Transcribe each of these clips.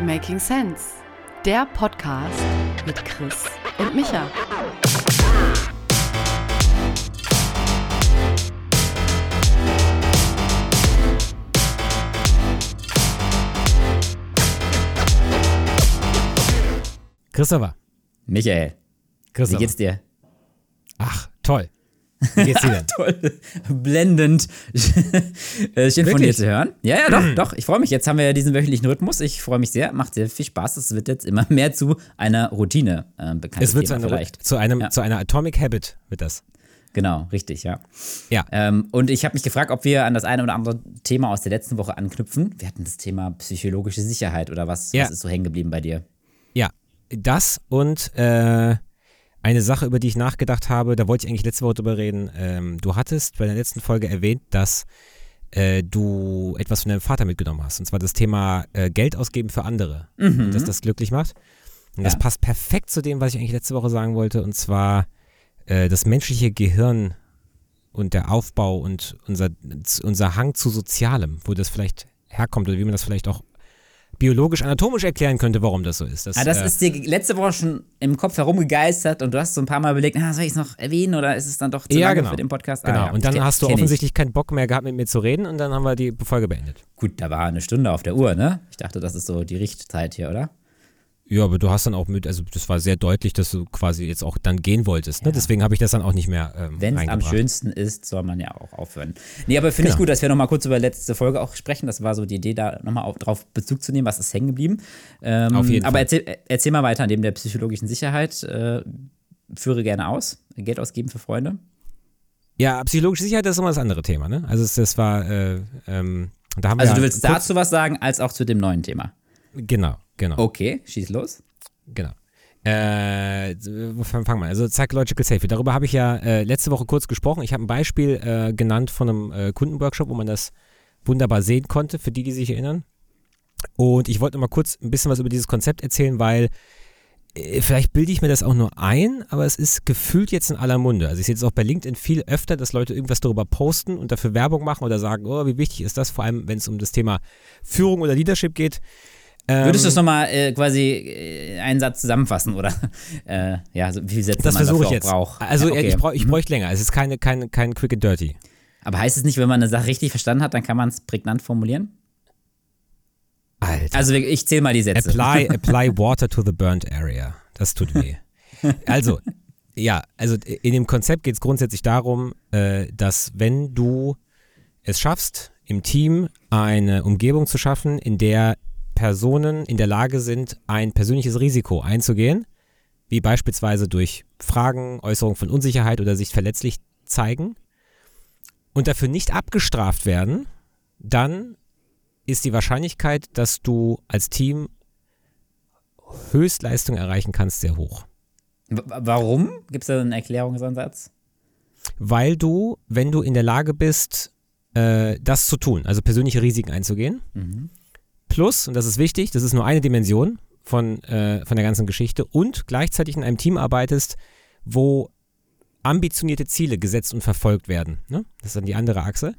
Making Sense, der Podcast mit Chris und Micha. Christopher. Michael, Christopher. wie geht's dir? Ach, toll. Wie geht's dir denn? Toll, blendend. Äh, Schön von dir zu hören. Ja, ja, doch, doch. Ich freue mich. Jetzt haben wir ja diesen wöchentlichen Rhythmus. Ich freue mich sehr. Macht sehr viel Spaß. Es wird jetzt immer mehr zu einer Routine. Äh, bekanntes es wird zu, Thema einer, vielleicht. zu, einem, Ja. zu einer Atomic Habit, wird das. Genau, richtig, ja. Ja. Ähm, und ich habe mich gefragt, ob wir an das eine oder andere Thema aus der letzten Woche anknüpfen. Wir hatten das Thema psychologische Sicherheit oder was, Ja. was ist so hängen geblieben bei dir? Ja, das und äh, eine Sache, über die ich nachgedacht habe, da wollte ich eigentlich letzte Woche drüber reden. Ähm, du hattest bei der letzten Folge erwähnt, dass äh, du etwas von deinem Vater mitgenommen hast. Und zwar das Thema äh, Geld ausgeben für andere. Und dass das glücklich macht. Und das Ja. passt perfekt zu dem, was ich eigentlich letzte Woche sagen wollte. Und zwar äh, das menschliche Gehirn und der Aufbau und unser, unser Hang zu Sozialem, wo das vielleicht herkommt oder wie man das vielleicht auch biologisch, anatomisch erklären könnte, warum das so ist. Das, Ah, das äh, ist dir letzte Woche schon im Kopf herumgegeistert und du hast so ein paar Mal überlegt, ah, soll ich es noch erwähnen oder ist es dann doch zu Ja, genau. für den Podcast? Genau, Ah, ja, und dann hast du ich. offensichtlich keinen Bock mehr gehabt, mit mir zu reden und dann haben wir die Folge beendet. Gut, da war eine Stunde auf der Uhr, ne? Ich dachte, das ist so die Richtzeit hier, oder? Ja, aber du hast dann auch mit, also das war sehr deutlich, dass du quasi jetzt auch dann gehen wolltest. Ne? Deswegen habe ich das dann auch nicht mehr ähm, Wenn es am schönsten ist, soll man ja auch aufhören. Nee, aber finde ich Genau. gut, dass wir nochmal kurz über letzte Folge auch sprechen. Das war so die Idee, da nochmal drauf Bezug zu nehmen, was ist hängen geblieben. Ähm, Auf jeden aber Fall. Erzähl, erzähl mal weiter, neben der psychologischen Sicherheit. Äh, führe gerne aus. Geld ausgeben für Freunde. Ja, psychologische Sicherheit das ist immer das andere Thema. Ne? Also das war, äh, ähm, da haben Also wir du willst dazu was sagen, als auch zu dem neuen Thema. Genau, genau, Okay, schieß los. genau. Äh, wo fangen wir an? Also Psychological Safety. Darüber habe ich ja äh, letzte Woche kurz gesprochen. Ich habe ein Beispiel äh, genannt von einem äh, Kundenworkshop, wo man das wunderbar sehen konnte, für die, die sich erinnern. Und ich wollte mal kurz ein bisschen was über dieses Konzept erzählen, weil äh, vielleicht bilde ich mir das auch nur ein, aber es ist gefühlt jetzt in aller Munde. Also ich sehe jetzt auch bei LinkedIn viel öfter, dass Leute irgendwas darüber posten und dafür Werbung machen oder sagen, oh, wie wichtig ist das, vor allem wenn es um das Thema Führung oder Leadership geht. Ähm, Würdest du es nochmal äh, quasi äh, einen Satz zusammenfassen oder äh, ja, so, wie viele Sätze das man versuche dafür ich jetzt. braucht? Also Ja, okay. ich, brauch, ich Mhm. bräuchte länger. Es ist keine, keine, kein Quick and Dirty. Aber heißt es nicht, wenn man eine Sache richtig verstanden hat, dann kann man es prägnant formulieren? Alter. Also ich zähle mal die Sätze. Apply, apply water to the burnt area. Das tut weh. Also, ja, also in dem Konzept geht es grundsätzlich darum, äh, dass wenn du es schaffst, im Team eine Umgebung zu schaffen, in der Personen in der Lage sind, ein persönliches Risiko einzugehen, wie beispielsweise durch Fragen, Äußerung von Unsicherheit oder sich verletzlich zeigen und dafür nicht abgestraft werden, dann ist die Wahrscheinlichkeit, dass du als Team Höchstleistung erreichen kannst, sehr hoch. Warum? Gibt es da einen Erklärungsansatz? Weil du, wenn du in der Lage bist, äh, das zu tun, also persönliche Risiken einzugehen, plus, und das ist wichtig, das ist nur eine Dimension von, äh, von der ganzen Geschichte, und gleichzeitig in einem Team arbeitest, wo ambitionierte Ziele gesetzt und verfolgt werden. Ne? Das ist dann die andere Achse.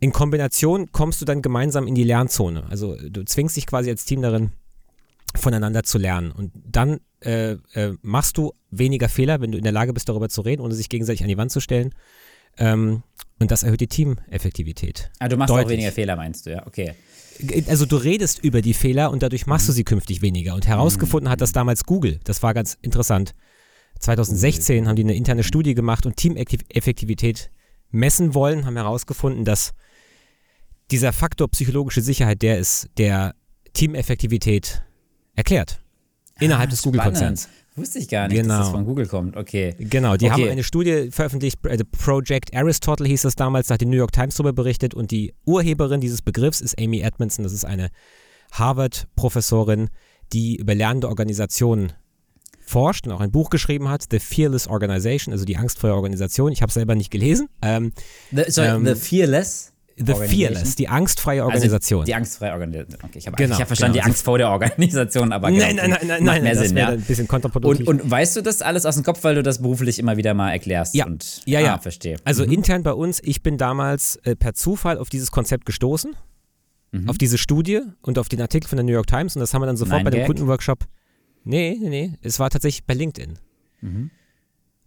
In Kombination kommst du dann gemeinsam in die Lernzone. Also du zwingst dich quasi als Team darin, voneinander zu lernen. Und dann äh, äh, machst du weniger Fehler, wenn du in der Lage bist, darüber zu reden, ohne sich gegenseitig an die Wand zu stellen. Ähm, und das erhöht die Teameffektivität. Ah, du machst auch Deutlich. weniger Fehler, meinst du, ja? Okay. Also du redest über die Fehler und dadurch machst du sie künftig weniger. Und herausgefunden hat das damals Google. Das war ganz interessant. 2016 haben die eine interne Studie gemacht und Teameffektivität messen wollen, haben herausgefunden, dass dieser Faktor psychologische Sicherheit der ist, der Teameffektivität erklärt. Innerhalb Ah, des. Google-Konzerns. Wusste ich gar nicht, dass Genau. das von Google kommt. Okay. Genau, die Okay. haben eine Studie veröffentlicht, äh, Project Aristotle hieß das damals, da hat die New York Times darüber berichtet und die Urheberin dieses Begriffs ist Amy Edmondson, das ist eine Harvard-Professorin, die über lernende Organisationen forscht und auch ein Buch geschrieben hat, The Fearless Organization, also die angstfreie Organisation. Ich habe es selber nicht gelesen. Ähm, The, sorry, Ähm, the Fearless? The? Fearless, die angstfreie Organisation. Also die angstfreie Organisation. Okay, ich habe Genau, hab verstanden, genau. die Angst vor der Organisation, aber nein, genau, nein, nein, nein, nein, mehr das Sinn, ja. ein bisschen kontraproduktiv. Und, und weißt du das alles aus dem Kopf, weil du das beruflich immer wieder mal erklärst? Ja, und, ja, ja. Ah, verstehe. Also Mhm. intern bei uns, ich bin damals äh, per Zufall auf dieses Konzept gestoßen. mhm. auf diese Studie und auf den Artikel von der New York Times und das haben wir dann sofort Nein, bei dem. Kundenworkshop. Nee, nee, nee, es war tatsächlich bei LinkedIn. Mhm.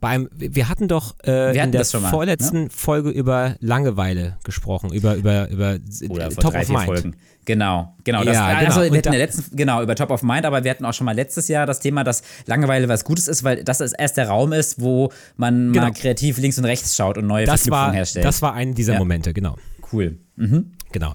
Bei einem, wir hatten doch äh, wir hatten in der mal, vorletzten ne? Folge über Langeweile gesprochen, über, über, über Oder äh, Top drei, of Mind. Folgen. Genau, genau. Das, ja, also genau. wir hatten letzten, genau, über Top of Mind, aber wir hatten auch schon mal letztes Jahr das Thema, dass Langeweile was Gutes ist, weil das erst der Raum ist, wo man genau. mal kreativ links und rechts schaut und neue das Verknüpfungen war, herstellt. Das war ein dieser ja. Momente, genau. Cool. Mhm. Genau.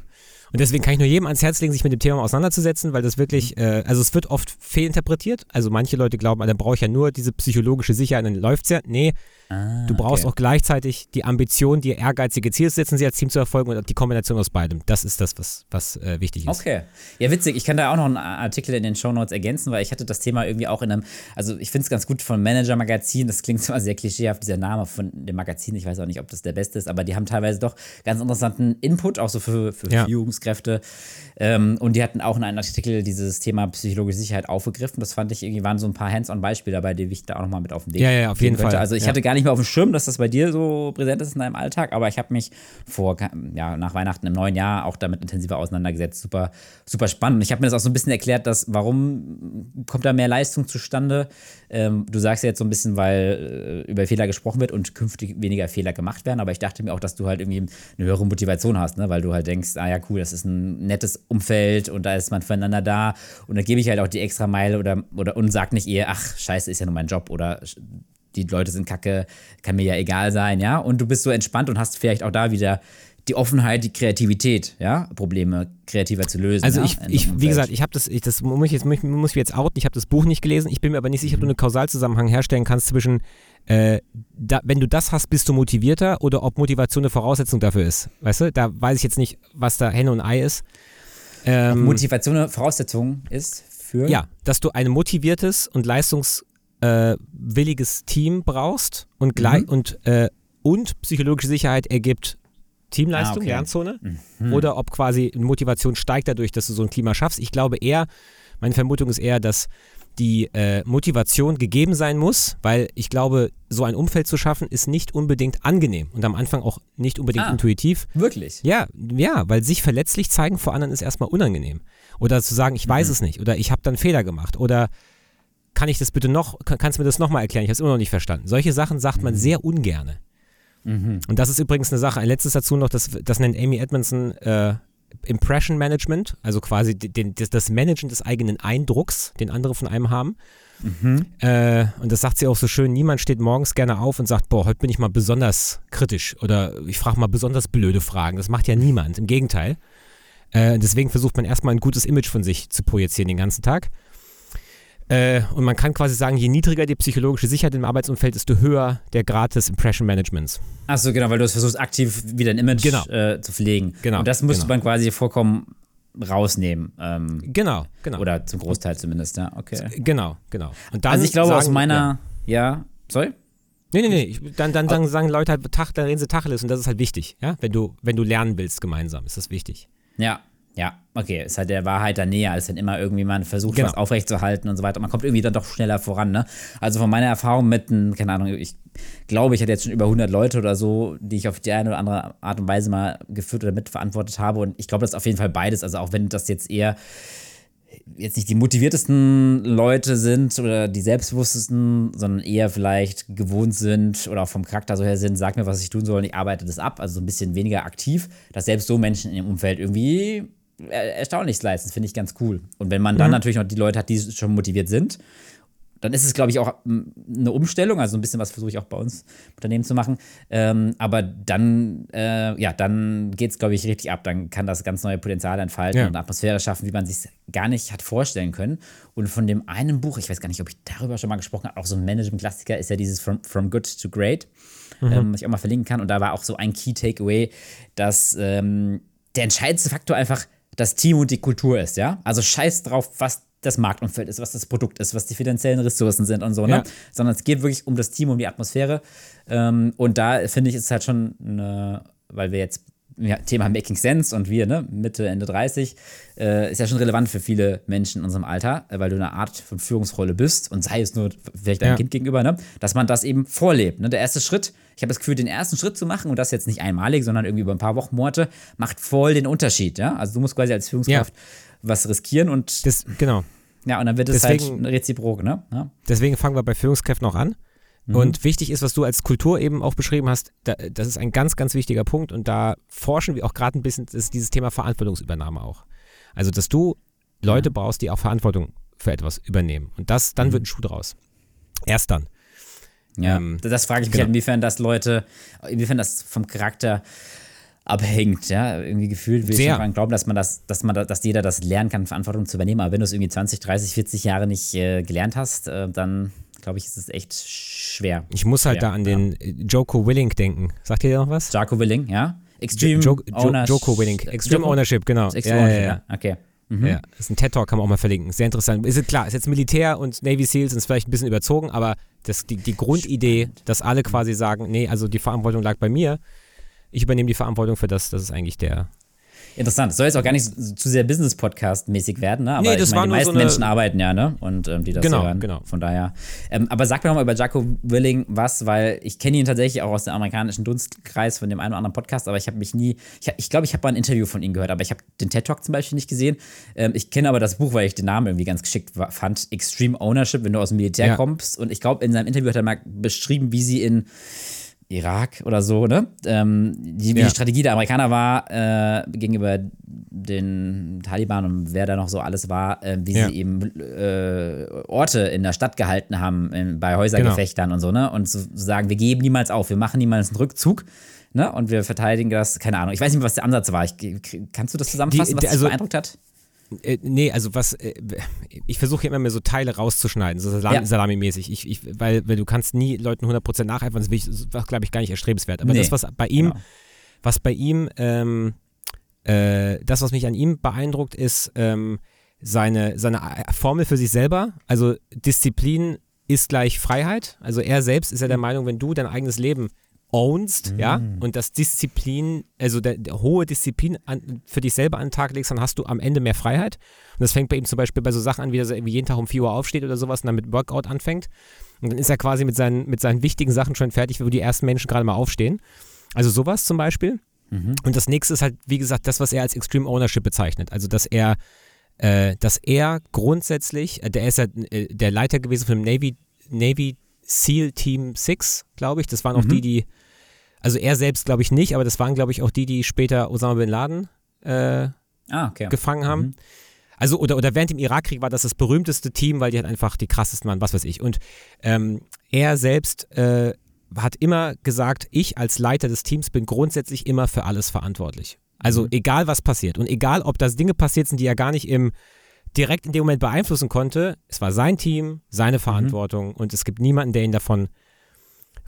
Und deswegen kann ich nur jedem ans Herz legen, sich mit dem Thema auseinanderzusetzen, weil das wirklich, mhm. äh, also es wird oft fehlinterpretiert. Also manche Leute glauben, ah, dann brauche ich ja nur diese psychologische Sicherheit, dann läuft es ja. Nee, Ah, du brauchst okay. auch gleichzeitig die Ambition, dir ehrgeizige Ziele zu setzen, sie als Team zu erfolgen und die Kombination aus beidem. Das ist das, was, was äh, wichtig ist. Okay. Ja, witzig. Ich kann da auch noch einen Artikel in den Show Notes ergänzen, weil ich hatte das Thema irgendwie auch in einem, also ich finde es ganz gut von Manager-Magazin. Das klingt zwar sehr klischeehaft, dieser Name von dem Magazin. Ich weiß auch nicht, ob das der beste ist, aber die haben teilweise doch ganz interessanten Input, auch so für, für ja. Führungskräfte. Ähm, und die hatten auch in einem Artikel dieses Thema psychologische Sicherheit aufgegriffen. Das fand ich irgendwie, waren so ein paar Hands-on-Beispiele dabei, die ich da auch nochmal mit auf den Weg Ja, ja, auf jeden könnte. Fall. Also ich ja. hatte gar nicht mehr auf dem Schirm, dass das bei dir so präsent ist in deinem Alltag, aber ich habe mich vor, ja, nach Weihnachten im neuen Jahr auch damit intensiver auseinandergesetzt. Super, super spannend. Und ich habe mir das auch so ein bisschen erklärt, dass warum kommt da mehr Leistung zustande? Ähm, du sagst ja jetzt so ein bisschen, weil äh, über Fehler gesprochen wird und künftig weniger Fehler gemacht werden, aber ich dachte mir auch, dass du halt irgendwie eine höhere Motivation hast, ne? weil du halt denkst, ah ja, cool, das ist ein nettes Umfeld und da ist man füreinander da und da gebe ich halt auch die extra Meile oder, oder und sag nicht eher, ach, scheiße, ist ja nur mein Job oder die Leute sind kacke, kann mir ja egal sein, ja. Und du bist so entspannt und hast vielleicht auch da wieder die Offenheit, die Kreativität, ja, Probleme kreativer zu lösen. Also ja, ich, ich wie gesagt, ich habe das, ich, das muss ich jetzt muss ich jetzt outen. Ich habe das Buch nicht gelesen. Ich bin mir aber nicht sicher, ob du einen Kausalzusammenhang herstellen kannst zwischen, äh, da, wenn du das hast, bist du motivierter oder ob Motivation eine Voraussetzung dafür ist. Weißt du? Da weiß ich jetzt nicht, was da Henne und Ei ist. Ähm, Motivation eine Voraussetzung ist für? Ja, dass du ein motiviertes und leistungs äh, Team brauchst und, gleich, mhm. und, äh, und psychologische Sicherheit ergibt Teamleistung, ah, okay. Lernzone, mhm. oder ob quasi Motivation steigt dadurch, dass du so ein Klima schaffst. Ich glaube eher, meine Vermutung ist eher, dass die äh, Motivation gegeben sein muss, weil ich glaube, so ein Umfeld zu schaffen, ist nicht unbedingt angenehm und am Anfang auch nicht unbedingt ah, intuitiv. Wirklich? Ja, ja, weil sich verletzlich zeigen vor anderen ist erstmal unangenehm. Oder zu sagen, ich weiß mhm. es nicht oder ich habe dann Fehler gemacht oder kann ich das bitte noch, kann, kannst du mir das nochmal erklären? Ich habe es immer noch nicht verstanden. Solche Sachen sagt man mhm. sehr ungerne. Mhm. Und das ist übrigens eine Sache, ein letztes dazu noch, das, das nennt Amy Edmondson äh, Impression Management, also quasi den, das, das Managen des eigenen Eindrucks, den andere von einem haben. Mhm. Äh, und das sagt sie auch so schön, niemand steht morgens gerne auf und sagt, boah, heute bin ich mal besonders kritisch oder ich frage mal besonders blöde Fragen. Das macht ja niemand, im Gegenteil. Äh, deswegen versucht man erstmal ein gutes Image von sich zu projizieren den ganzen Tag. Äh, und man kann quasi sagen, je niedriger die psychologische Sicherheit im Arbeitsumfeld, desto höher der Grad des Impression Managements. Achso, genau, weil du es versuchst, aktiv wieder ein Image genau. äh, zu pflegen. Genau. Und das müsste genau. man quasi vollkommen rausnehmen. Ähm, genau, genau. Oder zum Großteil zumindest, ja, okay. Genau, genau. also ich glaube, sagen, aus meiner, ja, ja sorry? Nee, nee, nee. Dann, dann sagen, sagen Leute halt, Tag, da reden sie Tacheles und das ist halt wichtig, ja? Wenn du, wenn du lernen willst gemeinsam, ist das wichtig. Ja, ja, okay, ist halt der Wahrheit dann näher, als wenn immer irgendwie man versucht, genau. was aufrechtzuerhalten und so weiter. Man kommt irgendwie dann doch schneller voran, ne? Also von meiner Erfahrung mit, keine Ahnung, ich glaube, ich hatte jetzt schon über 100 Leute oder so, die ich auf die eine oder andere Art und Weise mal geführt oder mitverantwortet habe. Und ich glaube, das ist auf jeden Fall beides. Also auch wenn das jetzt eher jetzt nicht die motiviertesten Leute sind oder die selbstbewusstesten, sondern eher vielleicht gewohnt sind oder auch vom Charakter so her sind, sag mir, was ich tun soll und ich arbeite das ab. Also so ein bisschen weniger aktiv, dass selbst so Menschen in dem Umfeld irgendwie erstaunlich leisten. Finde ich ganz cool. Und wenn man dann mhm. natürlich noch die Leute hat, die schon motiviert sind, dann ist es, glaube ich, auch eine Umstellung. Also ein bisschen was versuche ich auch bei uns Unternehmen zu machen. Ähm, aber dann, äh, ja, dann geht es, glaube ich, richtig ab. Dann kann das ganz neue Potenzial entfalten ja. und eine Atmosphäre schaffen, wie man sich gar nicht hat vorstellen können. Und von dem einen Buch, ich weiß gar nicht, ob ich darüber schon mal gesprochen habe, auch so ein Management-Klassiker ist ja dieses From, From Good to Great, mhm. ähm, was ich auch mal verlinken kann. Und da war auch so ein Key Takeaway, dass ähm, der entscheidendste Faktor einfach das Team und die Kultur ist, ja? Also scheiß drauf, was das Marktumfeld ist, was das Produkt ist, was die finanziellen Ressourcen sind und so, ne? Ja. Sondern es geht wirklich um das Team, um die Atmosphäre. Ähm, und da finde ich, ist halt schon eine, weil wir jetzt ja, Thema Making Sense und wir, ne, Mitte, Ende 30, äh, ist ja schon relevant für viele Menschen in unserem Alter, äh, weil du eine Art von Führungsrolle bist und sei es nur vielleicht deinem ja. Kind gegenüber, ne, dass man das eben vorlebt. Ne? Der erste Schritt, ich habe das Gefühl, den ersten Schritt zu machen und das jetzt nicht einmalig, sondern irgendwie über ein paar Wochen, Monate, macht voll den Unterschied. Ja? Also du musst quasi als Führungskraft ja. was riskieren und. Das, genau. Ja, und dann wird es halt reziprok, ne? Ja. Deswegen fangen wir bei Führungskräften auch an. Mhm. Und wichtig ist, was du als Kultur eben auch beschrieben hast, da, das ist ein ganz, ganz wichtiger Punkt und da forschen wir auch gerade ein bisschen, das ist dieses Thema Verantwortungsübernahme auch. Also, dass du Leute brauchst, die auch Verantwortung für etwas übernehmen. Und das, dann mhm. wird ein Schuh draus. Erst dann. Ja, ähm, das frage ich mich genau. halt, inwiefern das Leute, inwiefern das vom Charakter abhängt, ja, irgendwie gefühlt will Sehr. ich daran glauben, dass man das, dass man da, dass jeder das lernen kann, Verantwortung zu übernehmen, aber wenn du es irgendwie 20, 30, 40 Jahre nicht äh, gelernt hast, äh, dann glaube ich, ist es echt schwer. Ich muss halt schwer, da an den ja. Joko Willing denken. Sagt ihr noch was? Joko Willing, ja? Extreme jo jo Ownership. Joko Willing. Extreme Joko? Ownership, genau. Extreme ja, ja, ja. Okay. Mhm. Ja, das ist ein TED-Talk, kann man auch mal verlinken. Sehr interessant. Ist klar, ist jetzt Militär und Navy Seals ist vielleicht ein bisschen überzogen, aber das, die, die Grundidee, Spannend. dass alle quasi sagen, nee, also die Verantwortung lag bei mir, ich übernehme die Verantwortung für das, das ist eigentlich der, Interessant. Soll jetzt auch gar nicht zu sehr Business-Podcast-mäßig werden, ne? Aber nee, das ich meine, die meisten so Menschen arbeiten ja, ne? Und ähm, die das genau, hören. Genau. Von daher. Ähm, aber sag mir nochmal über Jaco Willing was, weil ich kenne ihn tatsächlich auch aus dem amerikanischen Dunstkreis von dem einen oder anderen Podcast, aber ich habe mich nie. Ich glaube, ich, glaub, ich habe mal ein Interview von ihm gehört, aber ich habe den TED Talk zum Beispiel nicht gesehen. Ähm, ich kenne aber das Buch, weil ich den Namen irgendwie ganz geschickt fand. Extreme Ownership, wenn du aus dem Militär ja. kommst. Und ich glaube, in seinem Interview hat er mal beschrieben, wie sie in Irak oder so, ne? Ähm, die, ja. die Strategie der Amerikaner war äh, gegenüber den Taliban und wer da noch so alles war, äh, wie ja. sie eben äh, Orte in der Stadt gehalten haben in, bei Häusergefechtern genau. und so, ne? Und zu so sagen, wir geben niemals auf, wir machen niemals einen Rückzug. Ne? Und wir verteidigen das, keine Ahnung. Ich weiß nicht, was der Ansatz war. Ich, kannst du das zusammenfassen, die, die, was dich also, beeindruckt hat? Äh, nee, also was, äh, ich versuche immer mehr so Teile rauszuschneiden, so Salami, ja. Salami-mäßig, ich, ich, weil, weil du kannst nie Leuten 100% nacheifern, das, das glaube ich, gar nicht erstrebenswert. Aber nee. das, was bei ihm, genau. was bei ihm, ähm, äh, das, was mich an ihm beeindruckt, ist ähm, seine, seine Formel für sich selber, also Disziplin ist gleich Freiheit. Also er selbst ist ja der Meinung, wenn du dein eigenes Leben ownst, mhm. ja, und das Disziplin, also der, der hohe Disziplin an, für dich selber an den Tag legst, dann hast du am Ende mehr Freiheit. Und das fängt bei ihm zum Beispiel bei so Sachen an, wie er irgendwie jeden Tag um 4 Uhr aufsteht oder sowas und dann mit Workout anfängt. Und dann ist er quasi mit seinen, mit seinen wichtigen Sachen schon fertig, wo die ersten Menschen gerade mal aufstehen. Also sowas zum Beispiel. Mhm. Und das nächste ist halt, wie gesagt, das, was er als Extreme Ownership bezeichnet. Also, dass er, äh, dass er grundsätzlich, äh, der ist ja äh, der Leiter gewesen von dem Navy, Navy SEAL Team 6, glaube ich. Das waren auch mhm. die, die, also er selbst glaube ich nicht, aber das waren glaube ich auch die, die später Osama Bin Laden äh, ah, okay. gefangen haben. Mhm. Also, oder, oder während dem Irakkrieg war das das berühmteste Team, weil die halt einfach die krassesten waren, was weiß ich. Und ähm, er selbst äh, hat immer gesagt, ich als Leiter des Teams bin grundsätzlich immer für alles verantwortlich. Also mhm. egal was passiert und egal ob das Dinge passiert sind, die er gar nicht im direkt in dem Moment beeinflussen konnte. Es war sein Team, seine mhm. Verantwortung mhm. und es gibt niemanden, der ihn davon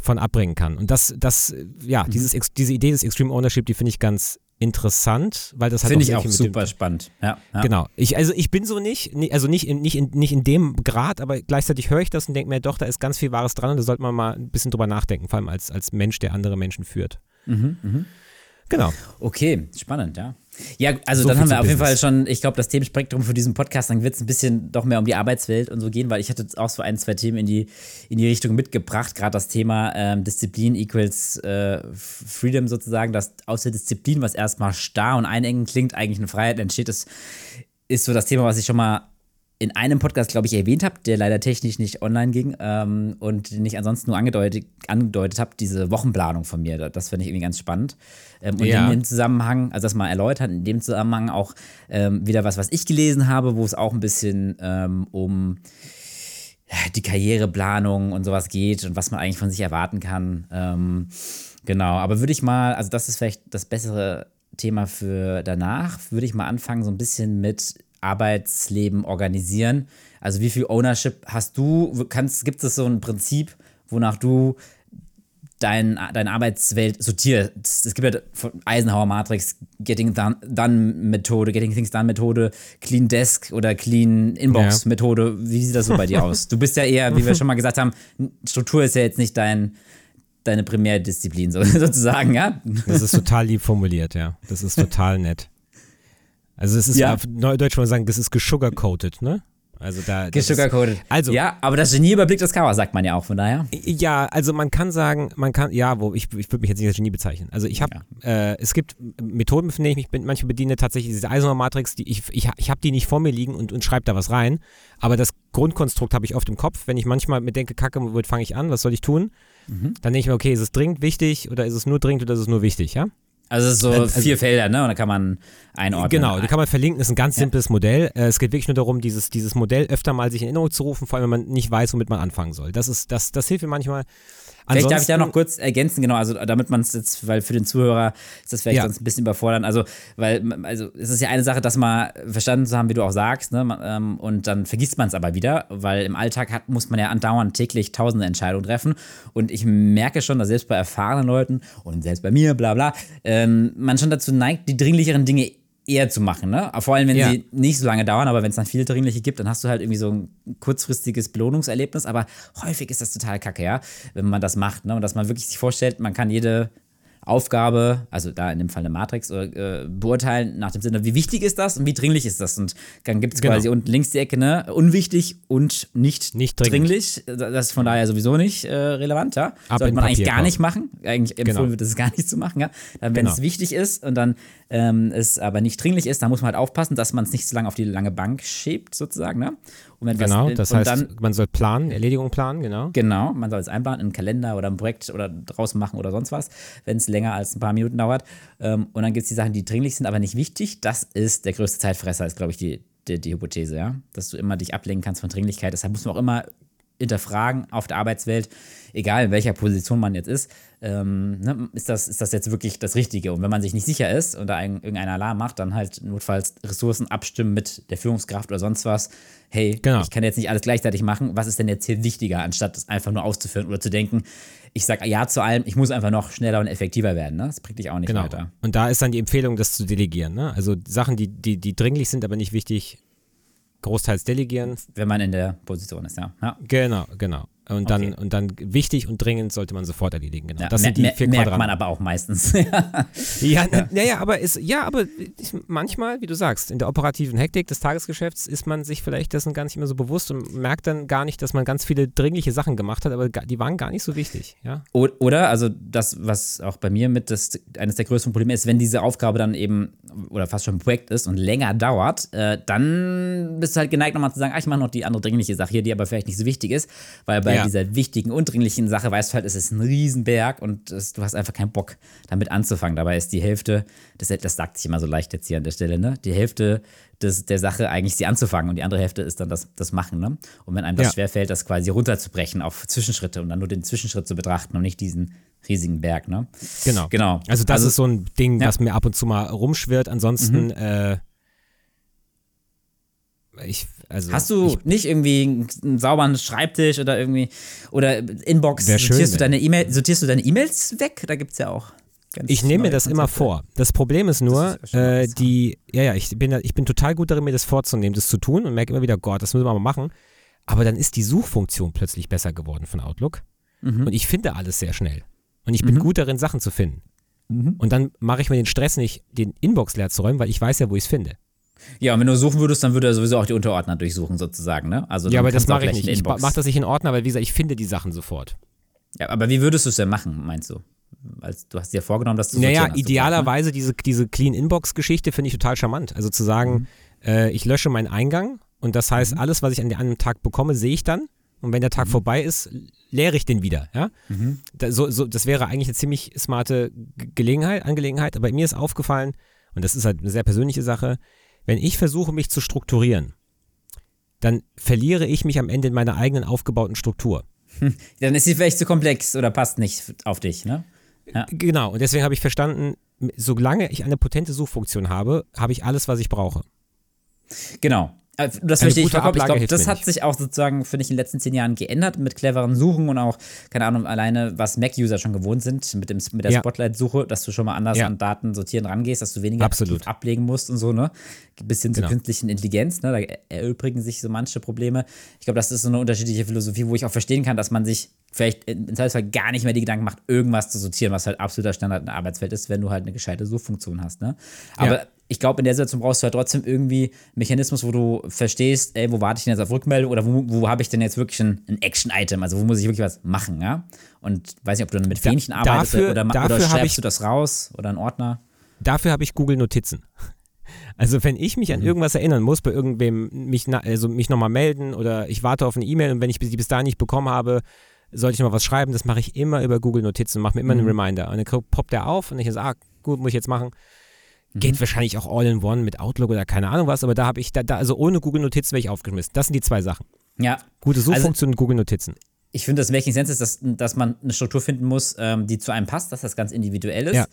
von abbringen kann. Und das, das, ja, mhm. dieses, diese Idee des Extreme Ownership, die finde ich ganz interessant, weil das hat Finde ich auch super spannend. Ja, ja, Genau. Ich, also ich bin so nicht, also nicht in, nicht, in, nicht in dem Grad, aber gleichzeitig höre ich das und denke mir, doch, da ist ganz viel Wahres dran und da sollte man mal ein bisschen drüber nachdenken, vor allem als, als Mensch, der andere Menschen führt. Mhm, mh. Genau. Okay, spannend, ja. Ja, also so dann haben wir auf jeden Fall schon, ich glaube, das Themenspektrum für diesen Podcast, dann wird es ein bisschen doch mehr um die Arbeitswelt und so gehen, weil ich hatte auch so ein, zwei Themen in die, in die Richtung mitgebracht, gerade das Thema ähm, Disziplin equals äh, Freedom sozusagen, dass aus der Disziplin, was erstmal starr und einengend klingt, eigentlich eine Freiheit entsteht, das ist so das Thema, was ich schon mal in einem Podcast, glaube ich, erwähnt habe, der leider technisch nicht online ging ähm, und den ich ansonsten nur angedeutet, angedeutet habe, diese Wochenplanung von mir. Das finde ich irgendwie ganz spannend. Ähm, und ja. in dem Zusammenhang, also das mal erläutert, in dem Zusammenhang auch ähm, wieder was, was ich gelesen habe, wo es auch ein bisschen ähm, um die Karriereplanung und sowas geht und was man eigentlich von sich erwarten kann. Ähm, genau, aber würde ich mal, also das ist vielleicht das bessere Thema für danach, würde ich mal anfangen, so ein bisschen mit Arbeitsleben organisieren? Also wie viel Ownership hast du? Kannst, gibt es so ein Prinzip, wonach du dein, deine Arbeitswelt sortierst? Es gibt ja von Eisenhower Matrix, Getting Done, done Methode, Getting Things Done Methode, Clean Desk oder Clean Inbox Methode. Wie sieht das so bei dir aus? Du bist ja eher, wie wir schon mal gesagt haben, Struktur ist ja jetzt nicht dein deine Primärdisziplin sozusagen, ja? Das ist total lieb formuliert, ja. Das ist total nett. Also es ist ja. auf Neudeutsch mal sagen, das ist gesugarcoated, ne? Also da. Gesugarcoated. Also. Ja, aber das Genie überblickt das Chaos, sagt man ja auch, von daher. Ja, also man kann sagen, man kann, ja, wo ich, ich würde mich jetzt nicht als Genie bezeichnen. Also ich habe, ja. äh, es gibt Methoden, von denen ich mich manchmal bediene, tatsächlich diese Eisenhower-Matrix, die ich, ich, ich habe die nicht vor mir liegen und, und schreibe da was rein. Aber das Grundkonstrukt habe ich oft im Kopf. Wenn ich manchmal mir denke, Kacke, womit fange ich an, was soll ich tun? Mhm. Dann denke ich mir, okay, ist es dringend wichtig oder ist es nur dringend oder ist es nur wichtig, ja? Also so also, vier Felder, ne? Und da kann man einordnen. Genau, die kann man verlinken, ist ein ganz simples ja. Modell. Äh, es geht wirklich nur darum, dieses, dieses Modell öfter mal sich in Erinnerung zu rufen, vor allem wenn man nicht weiß, womit man anfangen soll. Das ist, das, das hilft mir manchmal. Vielleicht darf ich da noch kurz ergänzen, genau, also damit man es jetzt, weil für den Zuhörer ist das vielleicht ja. sonst ein bisschen überfordern. Also, weil, also es ist ja eine Sache, das mal verstanden zu haben, wie du auch sagst, ne? Ähm, und dann vergisst man es aber wieder, weil im Alltag hat, muss man ja andauernd täglich tausende Entscheidungen treffen. Und ich merke schon, dass selbst bei erfahrenen Leuten und selbst bei mir, bla bla, ähm, man schon dazu neigt, die dringlicheren Dinge eher zu machen, ne? Vor allem, wenn ja. sie nicht so lange dauern, aber wenn es dann viele dringliche gibt, dann hast du halt irgendwie so ein kurzfristiges Belohnungserlebnis, aber häufig ist das total kacke, ja, wenn man das macht, ne? Und dass man wirklich sich vorstellt, man kann jede Aufgabe, also da in dem Fall eine Matrix, äh, beurteilen nach dem Sinne, wie wichtig ist das und wie dringlich ist das. Und dann gibt es genau. quasi unten links die Ecke, ne, unwichtig und nicht, nicht dringlich. Das ist von daher sowieso nicht äh, relevant, ja. Ab Sollte man eigentlich gar nicht machen. Eigentlich empfohlen genau. wird es gar nicht zu machen, ja. Dann, wenn genau. es wichtig ist und dann ähm, es aber nicht dringlich ist, dann muss man halt aufpassen, dass man es nicht so lange auf die lange Bank schiebt, sozusagen, ne? genau, was, das heißt, dann, man soll planen, Erledigung planen, genau. Genau, man soll es einplanen, in einen Kalender oder ein Projekt oder draußen machen oder sonst was, wenn es länger als ein paar Minuten dauert. Ähm, und dann gibt es die Sachen, die dringlich sind, aber nicht wichtig. Das ist der größte Zeitfresser, ist, glaube ich, die, die, die Hypothese, ja. Dass du immer dich ablenken kannst von Dringlichkeit. Deshalb muss man auch immer hinterfragen auf der Arbeitswelt, egal in welcher Position man jetzt ist, ähm, ne, ist, das, ist das jetzt wirklich das Richtige? Und wenn man sich nicht sicher ist und da ein, irgendein Alarm macht, dann halt notfalls Ressourcen abstimmen mit der Führungskraft oder sonst was. Hey, genau. ich kann jetzt nicht alles gleichzeitig machen. Was ist denn jetzt hier wichtiger, anstatt das einfach nur auszuführen oder zu denken, ich sage Ja zu allem, ich muss einfach noch schneller und effektiver werden. Ne? Das bringt dich auch nicht genau. weiter. Und da ist dann die Empfehlung, das zu delegieren. Ne? Also Sachen, die, die, die dringlich sind, aber nicht wichtig, großteils delegieren. Wenn man in der Position ist, ja. ja. Genau, genau. Und dann, okay. und dann wichtig und dringend sollte man sofort erledigen. Genau. Ja, das sind die vier merkt Quadranten. man aber auch meistens. ja, ja. ja, aber ist, ja, aber manchmal, wie du sagst, in der operativen Hektik des Tagesgeschäfts ist man sich vielleicht dessen gar nicht immer so bewusst und merkt dann gar nicht, dass man ganz viele dringliche Sachen gemacht hat, aber die waren gar nicht so wichtig. Ja? Oder, also das, was auch bei mir mit das, eines der größten Probleme ist, wenn diese Aufgabe dann eben oder fast schon ein Projekt ist und länger dauert, äh, dann bist du halt geneigt, nochmal zu sagen, ah, ich mache noch die andere dringliche Sache hier, die aber vielleicht nicht so wichtig ist, weil bei ja. dieser wichtigen und dringlichen Sache weißt du halt, es ist ein Riesenberg und es, du hast einfach keinen Bock, damit anzufangen. Dabei ist die Hälfte, das, das sagt sich immer so leicht jetzt hier an der Stelle, ne? Die Hälfte des, der Sache eigentlich sie anzufangen und die andere Hälfte ist dann das, das Machen, ne? Und wenn einem das ja. schwerfällt, das quasi runterzubrechen auf Zwischenschritte und dann nur den Zwischenschritt zu betrachten und nicht diesen riesigen Berg, ne? Genau. Genau. Also das also, ist so ein Ding, ja. was mir ab und zu mal rumschwirrt. Ansonsten, mhm. äh, ich, also Hast du ich, nicht irgendwie einen, sauberen Schreibtisch oder irgendwie oder Inbox? Sortierst, du deine e sortierst du deine E-Mails weg? Da gibt es ja auch. ich nehme mir das Konzepte. immer vor. Das Problem ist nur, ist äh, die, ja, ja, ich bin, ich bin total gut darin, mir das vorzunehmen, das zu tun und merke immer wieder, Gott, das müssen wir mal machen. Aber dann ist die Suchfunktion plötzlich besser geworden von Outlook. Mhm. Und ich finde alles sehr schnell. Und ich bin mhm. gut darin, Sachen zu finden. Mhm. Und dann mache ich mir den Stress nicht, den Inbox leer zu räumen, weil ich weiß ja, wo ich es finde. Ja, und wenn du suchen würdest, dann würde er sowieso auch die Unterordner durchsuchen, sozusagen, ne? Also ja, aber das mache ich nicht. Ich mache das nicht in Ordner, weil wie gesagt, ich finde die Sachen sofort. Ja, aber wie würdest du es denn machen, meinst du? Als, du hast dir vorgenommen, dass du Naja, idealerweise diese, diese Clean-Inbox-Geschichte finde ich total charmant. Also zu sagen, mhm. äh, ich lösche meinen Eingang und das heißt, mhm. alles, was ich an einem Tag bekomme, sehe ich dann. Und wenn der Tag mhm. vorbei ist, leere ich den wieder. Ja? Mhm. Da, so, so, das wäre eigentlich eine ziemlich smarte Gelegenheit, Angelegenheit, aber mir ist aufgefallen, und das ist halt eine sehr persönliche Sache, wenn ich versuche, mich zu strukturieren, dann verliere ich mich am Ende in meiner eigenen aufgebauten Struktur. Hm, dann ist sie vielleicht zu komplex oder passt nicht auf dich, ne? Ja. Genau, und deswegen habe ich verstanden, solange ich eine potente Suchfunktion habe, habe ich alles, was ich brauche. Genau. Äh, das verstehe ich vollkommen. Ich glaube, das hat sich auch sozusagen, finde ich, in den letzten zehn Jahren geändert mit cleveren Suchen und auch, keine Ahnung, alleine, was Mac-User schon gewohnt sind mit, dem, mit der ja. Spotlight-Suche, dass du schon mal anders ja. an Daten sortieren rangehst, dass du weniger Absolut. ablegen musst und so, ne? Bisschen zur genau. künstlichen Intelligenz, ne? Da erübrigen sich so manche Probleme. Ich glaube, das ist so eine unterschiedliche Philosophie, wo ich auch verstehen kann, dass man sich vielleicht im Zweifelsfall gar nicht mehr die Gedanken macht, irgendwas zu sortieren, was halt absoluter Standard im Arbeitsfeld ist, wenn du halt eine gescheite Suchfunktion hast, ne? Aber ja ich glaube, in der Situation brauchst du halt trotzdem irgendwie einen Mechanismus, wo du verstehst, ey, wo warte ich denn jetzt auf Rückmeldung oder wo, wo habe ich denn jetzt wirklich ein, ein Action-Item? Also wo muss ich wirklich was machen, ja? Und weiß nicht, ob du dann mit Fähnchen da, arbeitest dafür, oder, dafür oder schreibst ich, du das raus oder einen Ordner? Dafür habe ich Google Notizen. Also wenn ich mich an mhm. irgendwas erinnern muss, bei irgendwem mich, also mich nochmal melden oder ich warte auf eine E-Mail und wenn ich die bis dahin nicht bekommen habe, sollte ich noch was schreiben, das mache ich immer über Google Notizen, mache mir immer mhm. einen Reminder. Und dann poppt der auf und ich sage, ah, gut, muss ich jetzt machen. Geht mhm. wahrscheinlich auch all in one mit Outlook oder keine Ahnung was, aber da habe ich, da, da, also ohne Google Notizen wäre ich aufgeschmissen. Das sind die zwei Sachen. Ja. Gute Suchfunktion also, und Google Notizen. Ich finde, das Making Sense ist, dass, dass man eine Struktur finden muss, ähm, die zu einem passt, dass das ganz individuell ist, ja.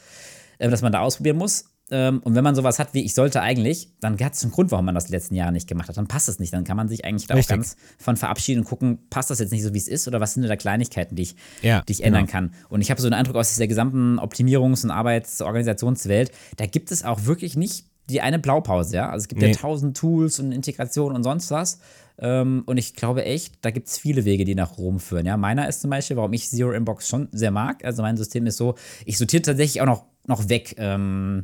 äh, dass man da ausprobieren muss. Ähm, und wenn man sowas hat wie ich sollte eigentlich, dann hat es einen Grund, warum man das die letzten Jahre nicht gemacht hat. Dann passt es nicht. Dann kann man sich eigentlich da auch ganz von verabschieden und gucken, passt das jetzt nicht so, wie es ist oder was sind da Kleinigkeiten, die ich, ja, die ich genau. ändern kann. Und ich habe so einen Eindruck aus dieser gesamten Optimierungs- und Arbeitsorganisationswelt, da gibt es auch wirklich nicht die eine Blaupause, ja. Also es gibt nee. ja tausend Tools und Integration und sonst was. Ähm, und ich glaube echt, da gibt es viele Wege, die nach Rom führen. Ja, meiner ist zum Beispiel, warum ich Zero Inbox schon sehr mag. Also mein System ist so, ich sortiere tatsächlich auch noch, noch weg. Ähm,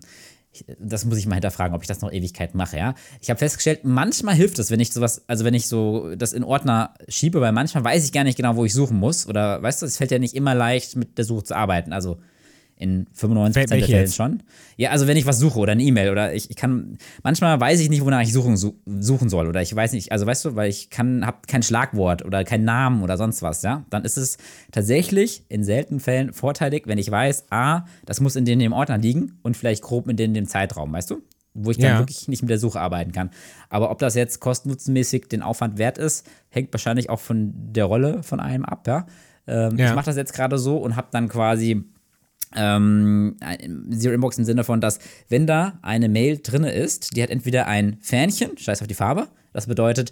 das muss ich mal hinterfragen, ob ich das noch Ewigkeit mache, ja. Ich habe festgestellt, manchmal hilft es, wenn ich sowas, also wenn ich so das in Ordner schiebe, weil manchmal weiß ich gar nicht genau, wo ich suchen muss. Oder weißt du, es fällt ja nicht immer leicht, mit der Suche zu arbeiten. Also in 95% der Fällen schon. Ja, also wenn ich was suche oder eine E-Mail oder ich, ich kann, manchmal weiß ich nicht, wonach ich suchen, suchen soll oder ich weiß nicht, also weißt du, weil ich kann, habe kein Schlagwort oder keinen Namen oder sonst was, ja, dann ist es tatsächlich in seltenen Fällen vorteilig, wenn ich weiß, ah, das muss in dem, dem Ordner liegen und vielleicht grob in dem, dem Zeitraum, weißt du? Wo ich dann ja. wirklich nicht mit der Suche arbeiten kann. Aber ob das jetzt kostennutzenmäßig den Aufwand wert ist, hängt wahrscheinlich auch von der Rolle von einem ab, ja. Ähm, ja. Ich mache das jetzt gerade so und habe dann quasi ähm, Zero Inbox im Sinne von, dass wenn da eine Mail drin ist, die hat entweder ein Fähnchen, scheiß auf die Farbe, das bedeutet,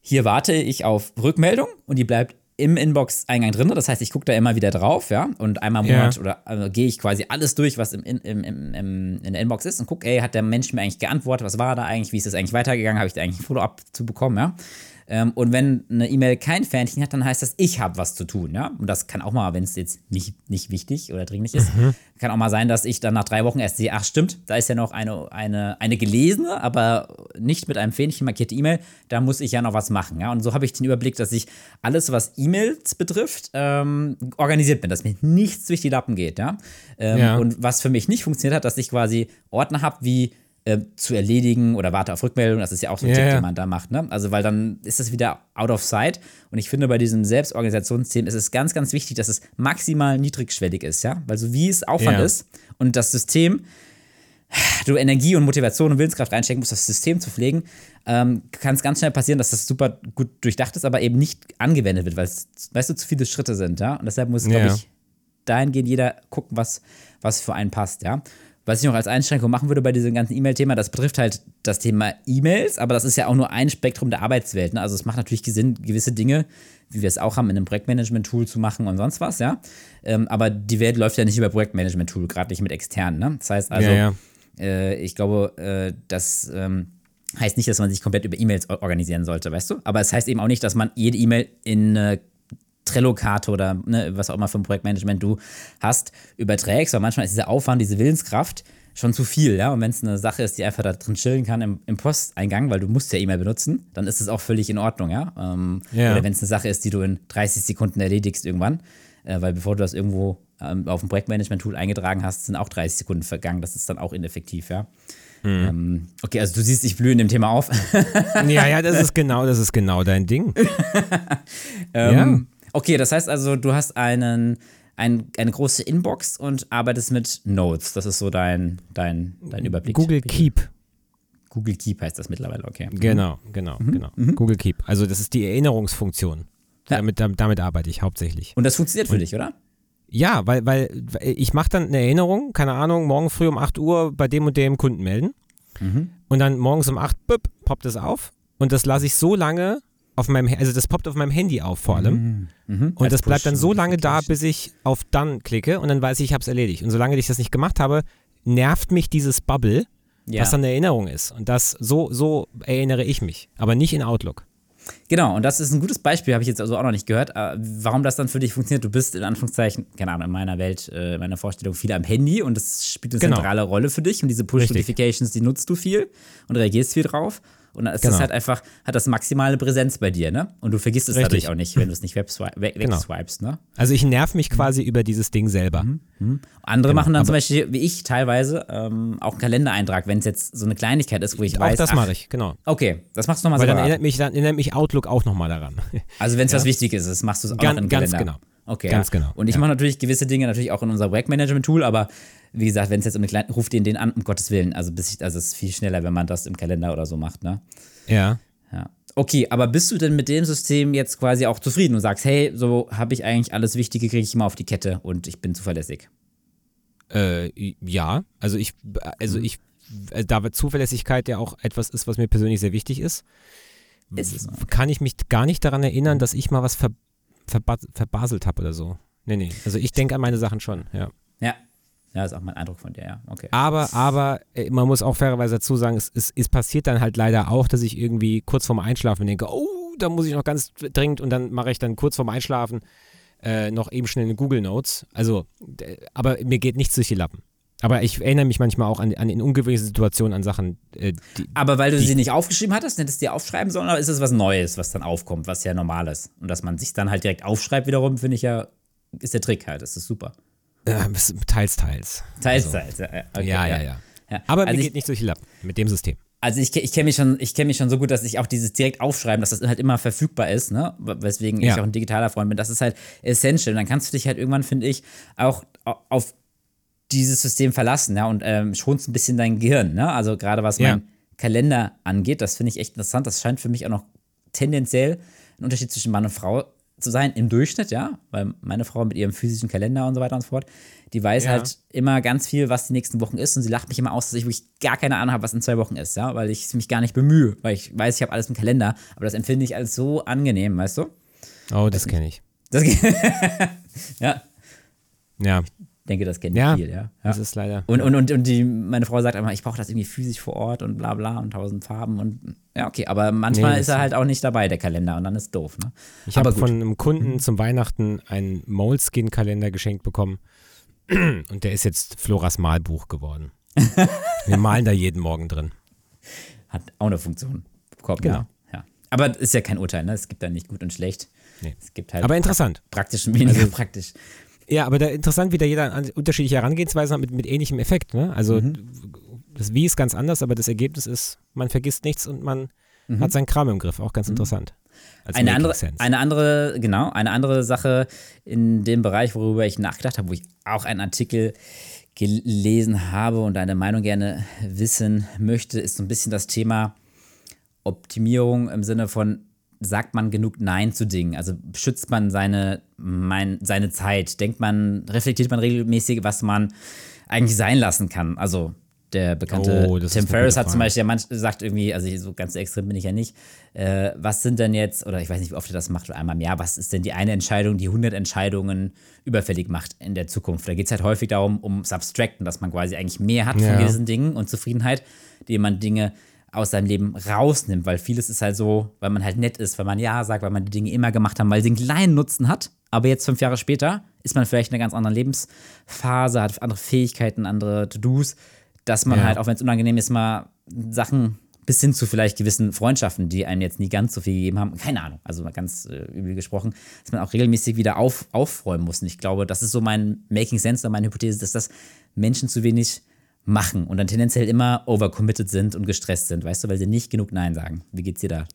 hier warte ich auf Rückmeldung und die bleibt im Inbox-Eingang drin. Das heißt, ich gucke da immer wieder drauf, ja, und einmal im Monat ja. oder also gehe ich quasi alles durch, was im, im, im, im, in der Inbox ist und gucke, ey, hat der Mensch mir eigentlich geantwortet, was war da eigentlich, wie ist das eigentlich weitergegangen, habe ich da eigentlich ein Follow-up zu bekommen, ja. Ähm, und wenn eine E-Mail kein Fähnchen hat, dann heißt das, ich habe was zu tun, ja. Und das kann auch mal, wenn es jetzt nicht, nicht wichtig oder dringlich ist, mhm. kann auch mal sein, dass ich dann nach drei Wochen erst sehe, ach stimmt, da ist ja noch eine, eine, eine gelesene, aber nicht mit einem Fähnchen markierte E-Mail, da muss ich ja noch was machen, ja. Und so habe ich den Überblick, dass ich alles, was E-Mails betrifft, ähm, organisiert bin, dass mir nichts durch die Lappen geht, ja. Ähm, ja. Und was für mich nicht funktioniert hat, dass ich quasi Ordner habe wie äh, zu erledigen oder warte auf Rückmeldung. Das ist ja auch so ein yeah. Tipp, den man da macht. Ne? Also, weil dann ist es wieder out of sight. Und ich finde, bei diesem Selbstorganisationssystem ist es ganz, ganz wichtig, dass es maximal niedrigschwellig ist. Ja? Weil so wie es Aufwand yeah. ist und das System, du Energie und Motivation und Willenskraft reinstecken musst, das System zu pflegen, ähm, kann es ganz schnell passieren, dass das super gut durchdacht ist, aber eben nicht angewendet wird, weil es, weißt du, zu viele Schritte sind. Ja? Und deshalb muss, yeah. glaube ich, dahingehend jeder gucken, was, was für einen passt. Ja? Was ich noch als Einschränkung machen würde bei diesem ganzen E-Mail-Thema, das betrifft halt das Thema E-Mails, aber das ist ja auch nur ein Spektrum der Arbeitswelt. Ne? Also es macht natürlich Sinn, gewisse Dinge, wie wir es auch haben, in einem Projektmanagement-Tool zu machen und sonst was, ja. Ähm, aber die Welt läuft ja nicht über Projektmanagement-Tool, gerade nicht mit externen. Ne? Das heißt also, ja, ja. Äh, ich glaube, äh, das ähm, heißt nicht, dass man sich komplett über E-Mails organisieren sollte, weißt du? Aber es heißt eben auch nicht, dass man jede E-Mail in eine Trello-Karte oder ne, was auch immer für ein Projektmanagement du hast, überträgst. Weil manchmal ist dieser Aufwand, diese Willenskraft schon zu viel, ja. Und wenn es eine Sache ist, die einfach da drin chillen kann im, im Posteingang, weil du musst ja E-Mail benutzen, dann ist es auch völlig in Ordnung, ja. Ähm, ja. Oder wenn es eine Sache ist, die du in 30 Sekunden erledigst irgendwann, äh, weil bevor du das irgendwo ähm, auf dem Projektmanagement-Tool eingetragen hast, sind auch 30 Sekunden vergangen. Das ist dann auch ineffektiv, ja. Mhm. Ähm, okay, also du siehst, ich blühe in dem Thema auf. ja, ja, das ist genau, das ist genau dein Ding. ähm, ja. Okay, das heißt also, du hast einen, ein, eine große Inbox und arbeitest mit Notes. Das ist so dein, dein, dein Überblick. Google Keep. Google Keep heißt das mittlerweile, okay. Mhm. Genau, genau, mhm. genau. Mhm. Google Keep. Also das ist die Erinnerungsfunktion. Ja. Damit, damit, damit, arbeite ich hauptsächlich. Und das funktioniert für und, dich, oder? Ja, weil, weil ich mache dann eine Erinnerung, keine Ahnung, morgen früh um 8 Uhr bei dem und dem Kunden melden. Mhm. Und dann morgens um 8 büpp, poppt es auf und das lasse ich so lange auf meinem, also das poppt auf meinem Handy auf vor allem. Mhm. Und das bleibt dann so lange da, bis ich auf Done klicke und dann weiß ich, ich habe es erledigt. Und solange ich das nicht gemacht habe, nervt mich dieses Bubble, Ja. was dann eine Erinnerung ist. Und das, so, so erinnere ich mich. Aber nicht in Outlook. Genau, und das ist ein gutes Beispiel, habe ich jetzt also auch noch nicht gehört, äh, warum das dann für dich funktioniert. Du bist in Anführungszeichen, keine Ahnung, in meiner Welt, äh, in meiner Vorstellung viel am Handy und das spielt eine Genau. zentrale Rolle für dich und diese Push-Notifications, die nutzt du viel und reagierst viel drauf. Und dann ist das Genau. halt einfach, hat das maximale Präsenz bei dir, ne? Und du vergisst es Richtig. dadurch auch nicht, wenn du es nicht Genau. wegswipest, ne? Also ich nerv mich quasi über dieses Ding selber. Andere machen dann aber- zum Beispiel, wie ich teilweise, ähm, auch einen Kalendereintrag, wenn es jetzt so eine Kleinigkeit ist, wo ich Auch weiß, das ach, mache ich, genau. Okay, das machst du nochmal Weil dann erinnert mich, dann erinnert mich Outlook auch nochmal daran. Also wenn es was Wichtiges ist, machst du es auch Gan- noch im ganz Kalender. genau. Okay, Ganz ja. genau, Und ich ja. mache natürlich gewisse Dinge natürlich auch in unser Projektmanagement-Tool, aber wie gesagt, wenn es jetzt um eine kleine, ruft den den an, um Gottes Willen. Also bis ich, also es ist viel schneller, wenn man das im Kalender oder so macht, ne? ja. Ja. Okay, aber bist du denn mit dem System jetzt quasi auch zufrieden und sagst, hey, so habe ich eigentlich alles Wichtige, kriege ich immer auf die Kette und ich bin zuverlässig? Äh, ja, also ich, Mhm. also ich, äh, da Zuverlässigkeit ja auch etwas ist, was mir persönlich sehr wichtig ist, Ist so? kann ich mich gar nicht daran erinnern, dass ich mal was ver, verba verbaselt habe oder so. Nee, nee. Also ich denke an meine Sachen schon, ja. Ja. Ja, ist auch mein Eindruck von dir, ja. Okay. Aber, aber äh, man muss auch fairerweise dazu sagen, es, es, es passiert dann halt leider auch, dass ich irgendwie kurz vorm Einschlafen denke, oh, da muss ich noch ganz dringend und dann mache ich dann kurz vorm Einschlafen äh, noch eben schnell eine Google Notes. Also, aber mir geht nichts durch die Lappen. Aber ich erinnere mich manchmal auch an, an in ungewöhnlichen Situationen an Sachen, äh, die, Aber weil du sie nicht aufgeschrieben hattest, hättest du dir aufschreiben sollen, oder ist es was Neues, was dann aufkommt, was ja normal ist? Und dass man sich dann halt direkt aufschreibt, wiederum, finde ich ja, ist der Trick halt. Das ist super. äh, teils, teils. Teils, teils. Ja, ja, okay, ja, ja, ja. Ja. Aber also mir ich, geht nicht durch die Lappen mit dem System. Also ich, ich kenne mich, schon- ich kenn mich schon so gut, dass ich auch dieses direkt aufschreiben, dass das halt immer verfügbar ist, ne? Weswegen Ja. ich auch ein digitaler Freund bin. Das ist halt essential. Und dann kannst du dich halt irgendwann, finde ich, auch au- auf dieses System verlassen, ja, und ähm, schonst ein bisschen dein Gehirn, ne? Also gerade was Ja. mein Kalender angeht, das finde ich echt interessant. Das scheint für mich auch noch tendenziell ein Unterschied zwischen Mann und Frau zu sein im Durchschnitt, ja, weil meine Frau mit ihrem physischen Kalender und so weiter und so fort, die weiß Ja. halt immer ganz viel, was die nächsten Wochen ist und sie lacht mich immer aus, dass ich wirklich gar keine Ahnung habe, was in zwei Wochen ist, ja, weil ich mich gar nicht bemühe, weil ich weiß, ich habe alles im Kalender, aber das empfinde ich als so angenehm, weißt du? Oh, das kenne ich. Das, ja, Ja, denke, das kennt Ja, viel, ja. ja. das ist leider. Und, und, und, und die, meine Frau sagt immer, ich brauche das irgendwie physisch vor Ort und bla bla und tausend Farben und ja, okay, aber manchmal Nee, ist er halt auch nicht dabei, der Kalender, und dann ist doof, ne? Ich habe von einem Kunden zum Weihnachten einen Moleskin-Kalender geschenkt bekommen. Und der ist jetzt Floras Malbuch geworden. Wir malen da jeden Morgen drin. Hat auch eine Funktion bekommen, Genau. ja. Aber ist ja kein Urteil, ne? Es gibt da nicht gut und schlecht. Nee. Es gibt halt Aber interessant. praktisch und weniger Also- praktisch. Ja, aber da interessant, wie da jeder unterschiedliche Herangehensweisen hat mit, mit ähnlichem Effekt. Ne? Also Mhm. das Wie ist ganz anders, aber das Ergebnis ist, man vergisst nichts und man hat seinen Kram im Griff. Auch ganz interessant. Mhm. Eine Making andere, Sense. eine andere, genau, eine andere Sache in dem Bereich, worüber ich nachgedacht habe, wo ich auch einen Artikel gelesen habe und deine Meinung gerne wissen möchte, ist so ein bisschen das Thema Optimierung im Sinne von, sagt man genug Nein zu Dingen? Also schützt man seine, mein, seine Zeit? Denkt man, reflektiert man regelmäßig, was man eigentlich sein lassen kann? Also der bekannte Oh, Tim Ferriss hat zum. Beispiel, der manch, sagt irgendwie, also so ganz extrem bin ich ja nicht, äh, was sind denn jetzt, oder ich weiß nicht, wie oft er das macht, oder einmal im Jahr, was ist denn die eine Entscheidung, die 100 Entscheidungen überfällig macht in der Zukunft? Da geht es halt häufig darum, um Subtracten, dass man quasi eigentlich mehr hat Ja. von gewissen Dingen und Zufriedenheit, indem man Dinge aus seinem Leben rausnimmt, weil vieles ist halt so, weil man halt nett ist, weil man Ja sagt, weil man die Dinge immer gemacht hat, weil sie einen kleinen Nutzen hat, aber jetzt fünf Jahre später ist man vielleicht in einer ganz anderen Lebensphase, hat andere Fähigkeiten, andere To-Dos, dass man Ja. halt, auch wenn es unangenehm ist, mal Sachen bis hin zu vielleicht gewissen Freundschaften, die einem jetzt nie ganz so viel gegeben haben, keine Ahnung, also mal ganz äh, übel gesprochen, dass man auch regelmäßig wieder auf, aufräumen muss. Und ich glaube, das ist so mein Making Sense oder meine Hypothese, dass das Menschen zu wenig machen und dann tendenziell immer overcommitted sind und gestresst sind, weißt du, weil sie nicht genug Nein sagen. Wie geht's dir da?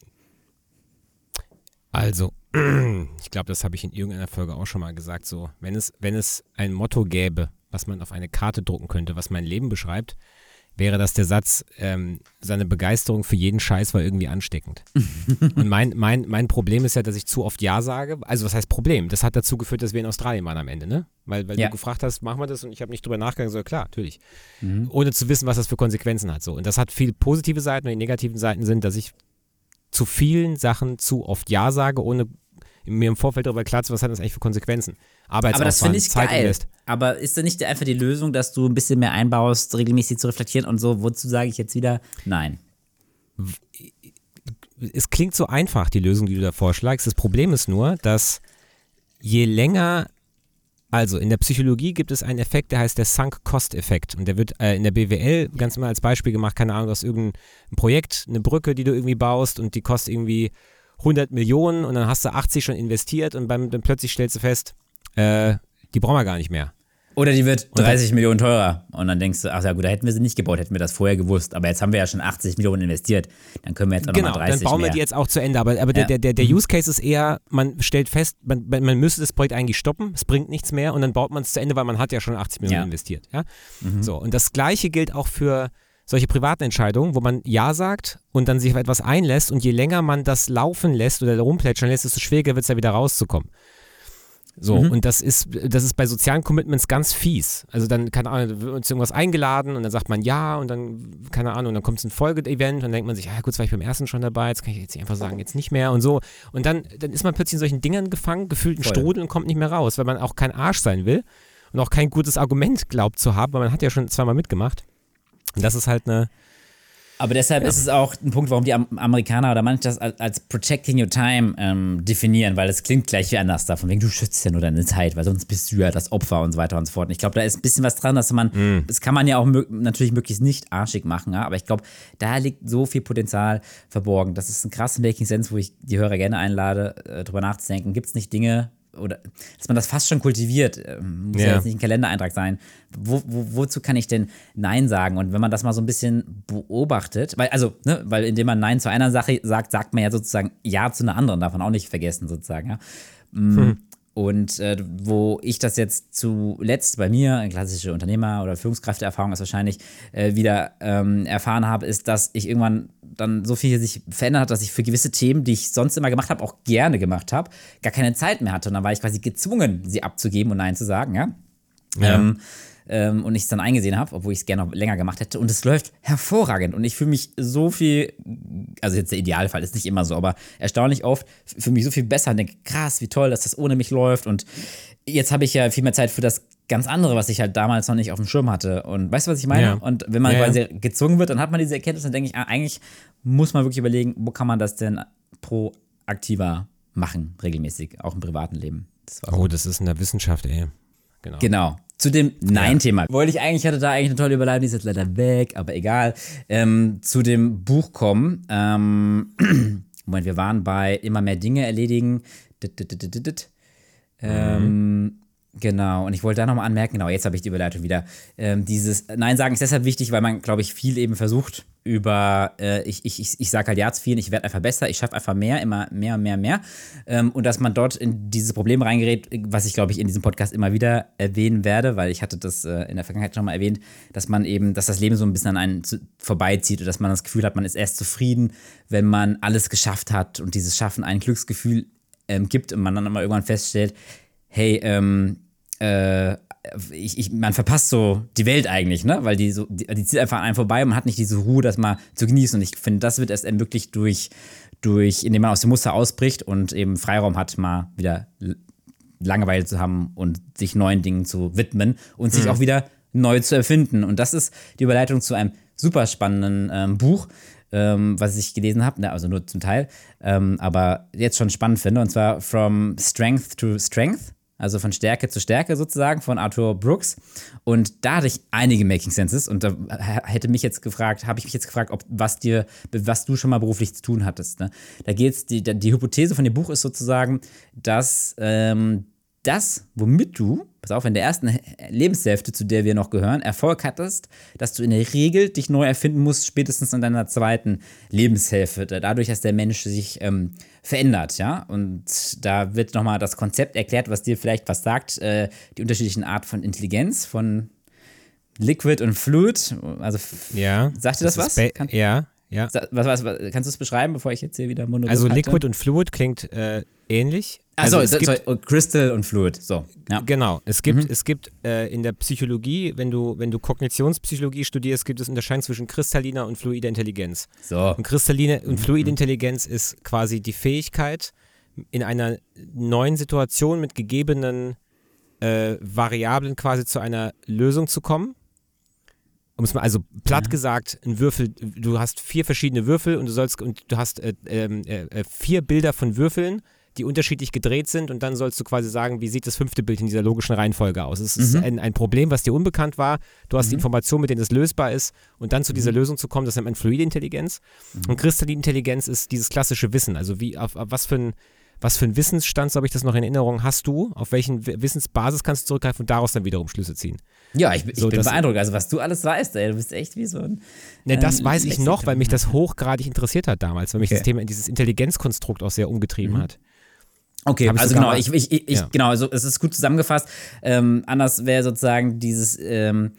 Also, ich glaube, das habe ich in irgendeiner Folge auch schon mal gesagt. So, wenn es, wenn es ein Motto gäbe, was man auf eine Karte drucken könnte, was mein Leben beschreibt, wäre das der Satz, ähm, seine Begeisterung für jeden Scheiß war irgendwie ansteckend. Und mein, mein, mein Problem ist ja, dass ich zu oft Ja sage. Also, was heißt Problem? Das hat dazu geführt, dass wir in Australien waren am Ende, ne? Weil, weil Ja. du gefragt hast, machen wir das? Und ich habe nicht drüber nachgedacht. So, klar, natürlich. Ohne zu wissen, was das für Konsequenzen hat. So. Und das hat viel positive Seiten und die negativen Seiten sind, dass ich zu vielen Sachen zu oft Ja sage, ohne mir im Vorfeld darüber klar zu was hat das eigentlich für Konsequenzen. Aber das finde ich Zeit geil. Invest. Aber ist da nicht einfach die Lösung, dass du ein bisschen mehr einbaust, regelmäßig zu reflektieren und so? Wozu sage ich jetzt wieder nein? Es klingt so einfach, die Lösung, die du da vorschlagst. Das Problem ist nur, dass je länger also in der Psychologie gibt es einen Effekt, der heißt der Sunk-Cost-Effekt. Und der wird äh, in der BWL ganz mal als Beispiel gemacht, keine Ahnung, du hast irgendein Projekt, eine Brücke, die du irgendwie baust und die kostet irgendwie 100 Millionen und dann hast du 80 schon investiert und beim, dann plötzlich stellst du fest, äh, die brauchen wir gar nicht mehr. Oder die wird 30 dann, Millionen teurer. Und dann denkst du, ach ja gut, da hätten wir sie nicht gebaut, hätten wir das vorher gewusst. Aber jetzt haben wir ja schon 80 Millionen investiert. Dann können wir jetzt auch genau, nochmal 30 Genau, dann bauen mehr. wir die jetzt auch zu Ende. Aber, aber ja. der, der, der Use Case ist eher, man stellt fest, man, man müsste das Projekt eigentlich stoppen, es bringt nichts mehr und dann baut man es zu Ende, weil man hat ja schon 80 Millionen ja. investiert. Ja? Mhm. So, und das Gleiche gilt auch für solche privaten Entscheidungen, wo man Ja sagt und dann sich auf etwas einlässt und je länger man das laufen lässt oder rumplätschern lässt, desto schwieriger wird es da wieder rauszukommen. So, mhm. und das ist, das ist bei sozialen Commitments ganz fies. Also dann, keine Ahnung, wird uns irgendwas eingeladen und dann sagt man ja und dann, keine Ahnung, und dann kommt es ein Folgeevent und dann denkt man sich, ja gut, jetzt war ich beim ersten schon dabei, jetzt kann ich jetzt einfach sagen, jetzt nicht mehr und so. Und dann, dann ist man plötzlich in solchen Dingern gefangen, gefühlt ein Strudel und kommt nicht mehr raus, weil man auch kein Arsch sein will und auch kein gutes Argument glaubt zu haben, weil man hat ja schon zweimal mitgemacht. Und das ist halt eine, aber deshalb ja. ist es auch ein Punkt, warum die Amerikaner oder manche das als, Protecting Your Time ähm, definieren, weil es klingt gleich wie anders davon, wegen du schützt ja nur deine Zeit, weil sonst bist du ja das Opfer und so weiter und so fort. Und ich glaube, da ist ein bisschen was dran, dass man, mm. das kann man ja auch natürlich möglichst nicht arschig machen, ja? aber ich glaube, da liegt so viel Potenzial verborgen. Das ist ein krasser Making Sense, wo ich die Hörer gerne einlade, äh, drüber nachzudenken. Gibt es nicht Dinge, oder dass man das fast schon kultiviert, ähm, muss ja, ja jetzt nicht ein Kalendereintrag sein. Wo, wo, wozu kann ich denn Nein sagen? Und wenn man das mal so ein bisschen beobachtet, weil, also, ne, weil indem man Nein zu einer Sache sagt, sagt man ja sozusagen Ja zu einer anderen, darf man auch nicht vergessen, sozusagen, ja. Mm, hm. Und äh, wo ich das jetzt zuletzt bei mir, eine klassische Unternehmer- oder Führungskräfteerfahrung ist wahrscheinlich, äh, wieder ähm, erfahren habe, ist, dass ich irgendwann dann so viel sich verändert hat, dass ich für gewisse Themen, die ich sonst immer gemacht habe, auch gerne gemacht habe, gar keine Zeit mehr hatte. Und dann war ich quasi gezwungen, sie abzugeben und Nein zu sagen, ja. ja. Ähm, ähm, und ich es dann eingesehen habe, obwohl ich es gerne noch länger gemacht hätte. Und es läuft hervorragend. Und ich fühle mich so viel, also jetzt der Idealfall ist nicht immer so, aber erstaunlich oft fühle mich so viel besser und denke, krass, wie toll, dass das ohne mich läuft. Und jetzt habe ich ja viel mehr Zeit für das ganz andere, was ich halt damals noch nicht auf dem Schirm hatte. Und weißt du, was ich meine? Ja. Und wenn man ja, quasi gezwungen wird, dann hat man diese Erkenntnis, dann denke ich, ah, eigentlich muss man wirklich überlegen, wo kann man das denn proaktiver machen, regelmäßig, auch im privaten Leben. Das oh, das ist in der Wissenschaft, ey. Genau. Genau. Zu dem Nein-Thema. Wollte ich eigentlich, hatte da eigentlich eine tolle Überleitung, die ist jetzt leider weg, aber egal. Ähm, zu dem Buch kommen. Ähm, Moment, wir waren bei immer mehr Dinge erledigen. Ähm, mhm. Genau, und ich wollte da nochmal anmerken, genau, jetzt habe ich die Überleitung wieder. Ähm, dieses Nein sagen ist deshalb wichtig, weil man, glaube ich, viel eben versucht über, äh, ich, ich, ich, ich sage halt ja zu viel, ich werde einfach besser, ich schaffe einfach mehr, immer mehr, mehr, mehr. Ähm, und dass man dort in dieses Problem reingerät, was ich, glaube ich, in diesem Podcast immer wieder erwähnen werde, weil ich hatte das äh, in der Vergangenheit schon mal erwähnt, dass man eben, dass das Leben so ein bisschen an einen zu, vorbeizieht und dass man das Gefühl hat, man ist erst zufrieden, wenn man alles geschafft hat und dieses Schaffen ein Glücksgefühl ähm, gibt und man dann immer irgendwann feststellt, hey, ähm, äh, ich, ich, man verpasst so die Welt eigentlich, ne? Weil die so, die, die zieht einfach an einem vorbei und man hat nicht diese Ruhe, das mal zu genießen. Und ich finde, das wird erst ermöglicht durch, durch, indem man aus dem Muster ausbricht und eben Freiraum hat, mal wieder Langeweile zu haben und sich neuen Dingen zu widmen und sich mhm. auch wieder neu zu erfinden. Und das ist die Überleitung zu einem super spannenden ähm, Buch, ähm, was ich gelesen habe, ne, also nur zum Teil, ähm, aber jetzt schon spannend finde, und zwar From Strength to Strength also von Stärke zu Stärke sozusagen, von Arthur Brooks. Und da hatte ich einige Making Senses und da hätte mich jetzt gefragt, habe ich mich jetzt gefragt, ob was dir, was du schon mal beruflich zu tun hattest. Ne? Da geht's, die, die Hypothese von dem Buch ist sozusagen, dass ähm, das, womit du, pass auf, in der ersten Lebenshälfte, zu der wir noch gehören, Erfolg hattest, dass du in der Regel dich neu erfinden musst, spätestens in deiner zweiten Lebenshälfte, dadurch, dass der Mensch sich ähm, verändert, ja. Und da wird nochmal das Konzept erklärt, was dir vielleicht was sagt, äh, die unterschiedlichen Arten von Intelligenz, von Liquid und Fluid. Also, ja. Sagt dir das, das was? ja, Ja. Was, was, was, kannst du es beschreiben, bevor ich jetzt hier wieder Monolog Also? Liquid und Fluid klingt äh, ähnlich. Achso, also es sorry, gibt, oh, Crystal und Fluid. So. Ja. Genau. Es gibt, es gibt äh, in der Psychologie, wenn du, wenn du Kognitionspsychologie studierst, gibt es Unterscheidung zwischen kristalliner und fluider Intelligenz. So. Und kristalline und fluide Intelligenz ist quasi die Fähigkeit, in einer neuen Situation mit gegebenen äh, Variablen quasi zu einer Lösung zu kommen. Um es mal, also platt gesagt, ein Würfel, du hast vier verschiedene Würfel und du sollst und du hast äh, ähm, äh, äh, vier Bilder von Würfeln, die unterschiedlich gedreht sind und dann sollst du quasi sagen, wie sieht das fünfte Bild in dieser logischen Reihenfolge aus. Es ist ein, ein Problem, was dir unbekannt war. Du hast die Information, mit denen es lösbar ist und dann zu dieser Lösung zu kommen, das nennt man fluide Intelligenz. Und kristalline Intelligenz ist dieses klassische Wissen, also wie auf, auf was für ein was für einen Wissensstand, so habe ich das noch in Erinnerung, hast du? Auf welchen Wissensbasis kannst du zurückgreifen und daraus dann wiederum Schlüsse ziehen? Ja, ich, ich So, bin das- beeindruckt. Also, was du alles weißt, ey. Du bist echt wie so ein. Ne, das ähm, weiß ich noch, weil mich das hochgradig interessiert hat damals, weil mich Okay. das Thema, dieses Intelligenzkonstrukt auch sehr umgetrieben hat. Okay, also genau, ich, ich, ich Ja. genau, also es ist gut zusammengefasst. Ähm, anders wäre sozusagen dieses ähm,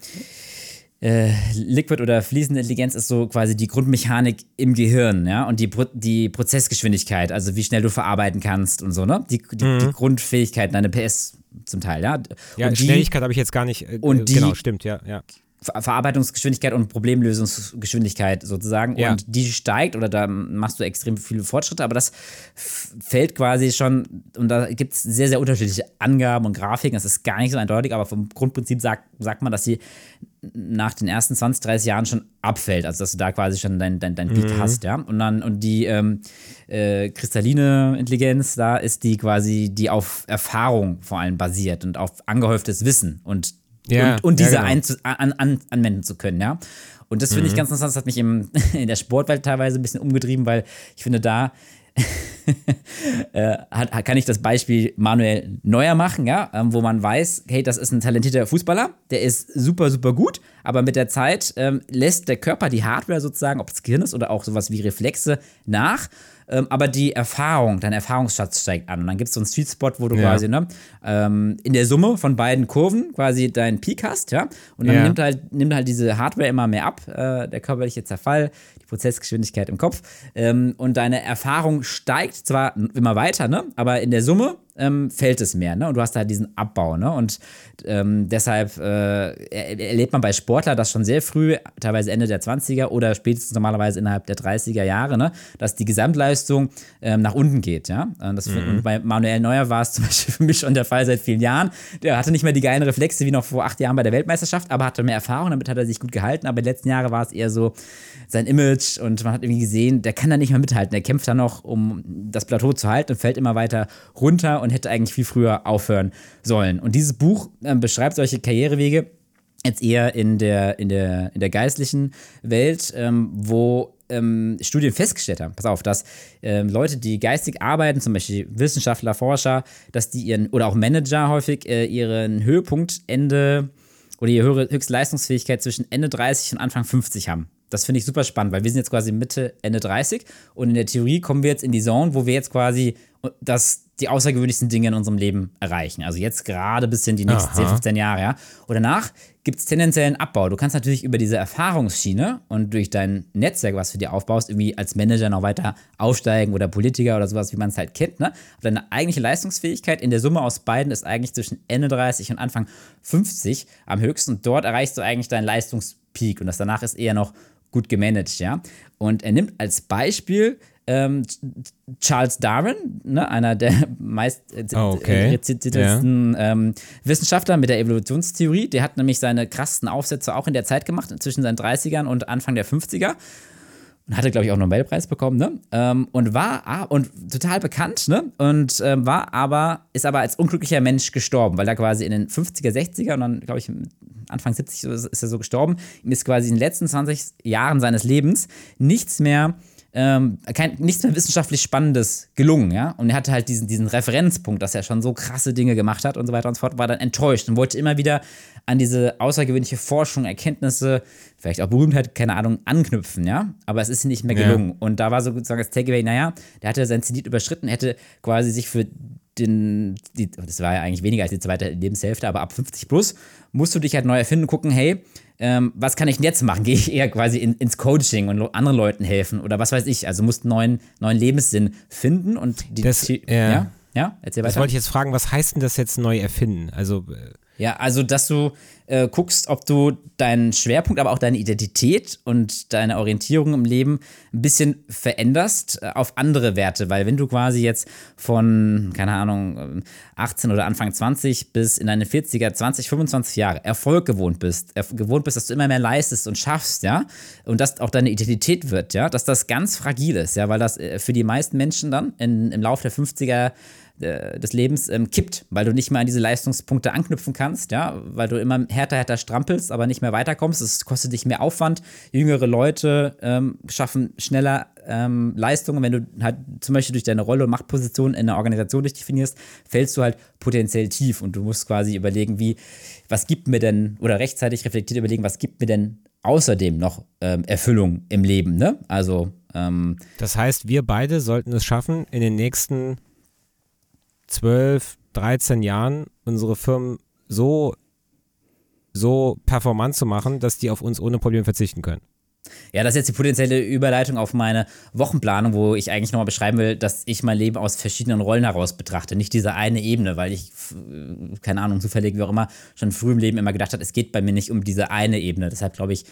äh, Liquid oder fließende Intelligenz ist so quasi die Grundmechanik im Gehirn, ja, und die, Pro die Prozessgeschwindigkeit, also wie schnell du verarbeiten kannst und so, ne? Die, die, die Grundfähigkeiten, deine PS zum Teil, ja. Mhm. Ja, und die, Schnelligkeit habe ich jetzt gar nicht. Äh, und äh, die- genau, stimmt, ja, ja. Ver Verarbeitungsgeschwindigkeit und Problemlösungsgeschwindigkeit sozusagen. Ja. Und die steigt oder da machst du extrem viele Fortschritte, aber das fällt quasi schon, und da gibt es sehr, sehr unterschiedliche Angaben und Grafiken. Das ist gar nicht so eindeutig, aber vom Grundprinzip sagt, sagt man, dass sie nach den ersten 20, 30 Jahren schon abfällt. Also dass du da quasi schon dein, dein, dein Peak hast, ja. Und dann, und die ähm, äh, kristalline Intelligenz, da ist die quasi, die auf Erfahrung vor allem basiert und auf angehäuftes Wissen und Ja, und, und ja, diese genau. einzu- an, an, anwenden zu können, ja. Und das finde ich ganz interessant, das hat mich im, in der Sportwelt teilweise ein bisschen umgetrieben, weil ich finde, da äh, hat- kann ich das Beispiel Manuel Neuer machen, ja, ähm, wo man weiß, hey, das ist ein talentierter Fußballer, der ist super, super gut, aber mit der Zeit ähm, lässt der Körper die Hardware sozusagen, ob es Gehirn ist oder auch sowas wie Reflexe, nach. Ähm, aber die Erfahrung, dein Erfahrungsschatz steigt an. Und dann gibt es so einen Sweet Spot, wo du Ja. quasi ne, ähm, in der Summe von beiden Kurven quasi deinen Peak hast, ja. Und dann Ja. nimmt halt, nimmt halt diese Hardware immer mehr ab, äh, der körperliche Zerfall, die Prozessgeschwindigkeit im Kopf. Ähm, und deine Erfahrung steigt zwar immer weiter, ne? Aber in der Summe ähm, fällt es mehr, ne? Und du hast halt diesen Abbau, ne? Und ähm, deshalb äh, er- erlebt man bei Sportler das schon sehr früh, teilweise Ende der 20er oder spätestens normalerweise innerhalb der 30er Jahre, ne? Dass die Gesamtleistung ähm, nach unten geht, ja? Und, das, und bei Manuel Neuer war es zum Beispiel für mich schon der Fall seit vielen Jahren. Der hatte nicht mehr die geilen Reflexe wie noch vor acht Jahren bei der Weltmeisterschaft, aber hatte mehr Erfahrung, damit hat er sich gut gehalten. Aber die letzten Jahre war es eher so sein Image und man hat irgendwie gesehen, der kann da nicht mehr mithalten. Der kämpft da noch, um das Plateau zu halten und fällt immer weiter runter und hätte eigentlich viel früher aufhören sollen. Und dieses Buch ähm, beschreibt solche Karrierewege jetzt eher in der, in der, in der geistlichen Welt, ähm, wo ähm, Studien festgestellt haben, pass auf, dass ähm, Leute, die geistig arbeiten, zum Beispiel Wissenschaftler, Forscher, dass die ihren, oder auch Manager häufig, äh, ihren Höhepunkt Ende oder ihre höchste Leistungsfähigkeit zwischen Ende 30 und Anfang 50 haben. Das finde ich super spannend, weil wir sind jetzt quasi Mitte, Ende 30 und in der Theorie kommen wir jetzt in die Zone, wo wir jetzt quasi das, die außergewöhnlichsten Dinge in unserem Leben erreichen. Also jetzt gerade bis in die nächsten Aha. 10, 15 Jahre, ja. Und danach gibt es tendenziell einen Abbau. Du kannst natürlich über diese Erfahrungsschiene und durch dein Netzwerk, was du dir aufbaust, irgendwie als Manager noch weiter aufsteigen oder Politiker oder sowas, wie man es halt kennt, ne? Aber deine eigentliche Leistungsfähigkeit in der Summe aus beiden ist eigentlich zwischen Ende 30 und Anfang 50 am höchsten. Und dort erreichst du eigentlich deinen Leistungspeak und das danach ist eher noch gut gemanagt, ja. Und er nimmt als Beispiel ähm, Charles Darwin, ne, einer der meist äh, Oh, okay. äh, zitiertesten ähm, Wissenschaftler mit der Evolutionstheorie. Der hat nämlich seine krassen Aufsätze auch in der Zeit gemacht, zwischen seinen 30ern und Anfang der 50er. Und hatte, glaube ich, auch einen Nobelpreis bekommen, ne? Ähm, und war ah, und total bekannt, ne? Und ähm, war aber, ist aber als unglücklicher Mensch gestorben, weil er quasi in den 50er, 60er und dann, glaube ich, Anfang 70 so ist ist er so gestorben. Ihm ist quasi in den letzten 20 Jahren seines Lebens nichts mehr ähm, kein, nichts mehr wissenschaftlich Spannendes gelungen, ja. Und er hatte halt diesen, diesen Referenzpunkt, dass er schon so krasse Dinge gemacht hat und so weiter und so fort, war dann enttäuscht und wollte immer wieder an diese außergewöhnliche Forschung, Erkenntnisse, vielleicht auch Berühmtheit, keine Ahnung, anknüpfen, ja. Aber es ist ihm nicht mehr Ja. gelungen. Und da war sozusagen das Takeaway, naja, der hatte sein Zenit überschritten, hätte quasi sich für den, die, das war ja eigentlich weniger als die zweite Lebenshälfte, aber ab 50 plus musst du dich halt neu erfinden, gucken, hey, ähm, was kann ich denn jetzt machen? Gehe ich eher quasi in, ins Coaching und anderen Leuten helfen oder was weiß ich? Also musst einen neuen, neuen Lebenssinn finden und die, Das- die ja. ja, erzähl Das weiter. wollte ich jetzt fragen, was heißt denn das jetzt neu erfinden? Also, äh, Ja, also dass du äh, guckst, ob du deinen Schwerpunkt, aber auch deine Identität und deine Orientierung im Leben ein bisschen veränderst äh, auf andere Werte, weil wenn du quasi jetzt von, keine Ahnung, ähm, 18 oder Anfang 20 bis in deine 40er, 20, 25 Jahre Erfolg gewohnt bist, erf- gewohnt bist, dass du immer mehr leistest und schaffst, ja, und das auch deine Identität wird, ja, dass das ganz fragil ist, ja, weil das äh, für die meisten Menschen dann in, im Laufe der 50er äh, des Lebens ähm, kippt, weil du nicht mehr an diese Leistungspunkte anknüpfen kannst, ja, weil du immer härter, härter strampelst, aber nicht mehr weiterkommst. Es kostet dich mehr Aufwand. Jüngere Leute ähm, schaffen schneller ähm, Leistungen. Wenn du halt zum Beispiel durch deine Rolle und Machtposition in einer Organisation dich definierst, fällst du halt potenziell tief und du musst quasi überlegen, wie, was gibt mir denn, oder rechtzeitig reflektiert überlegen, was gibt mir denn außerdem noch ähm, Erfüllung im Leben, ne? Also, ähm, das heißt, wir beide sollten es schaffen, in den nächsten 12, 13 Jahren unsere Firmen so, so performant zu machen, dass die auf uns ohne Probleme verzichten können. Ja, das ist jetzt die potenzielle Überleitung auf meine Wochenplanung, wo ich eigentlich nochmal beschreiben will, dass ich mein Leben aus verschiedenen Rollen heraus betrachte. Nicht diese eine Ebene, weil ich, keine Ahnung, zufällig wie auch immer, schon früh im Leben immer gedacht habe, es geht bei mir nicht um diese eine Ebene. Deshalb glaube ich,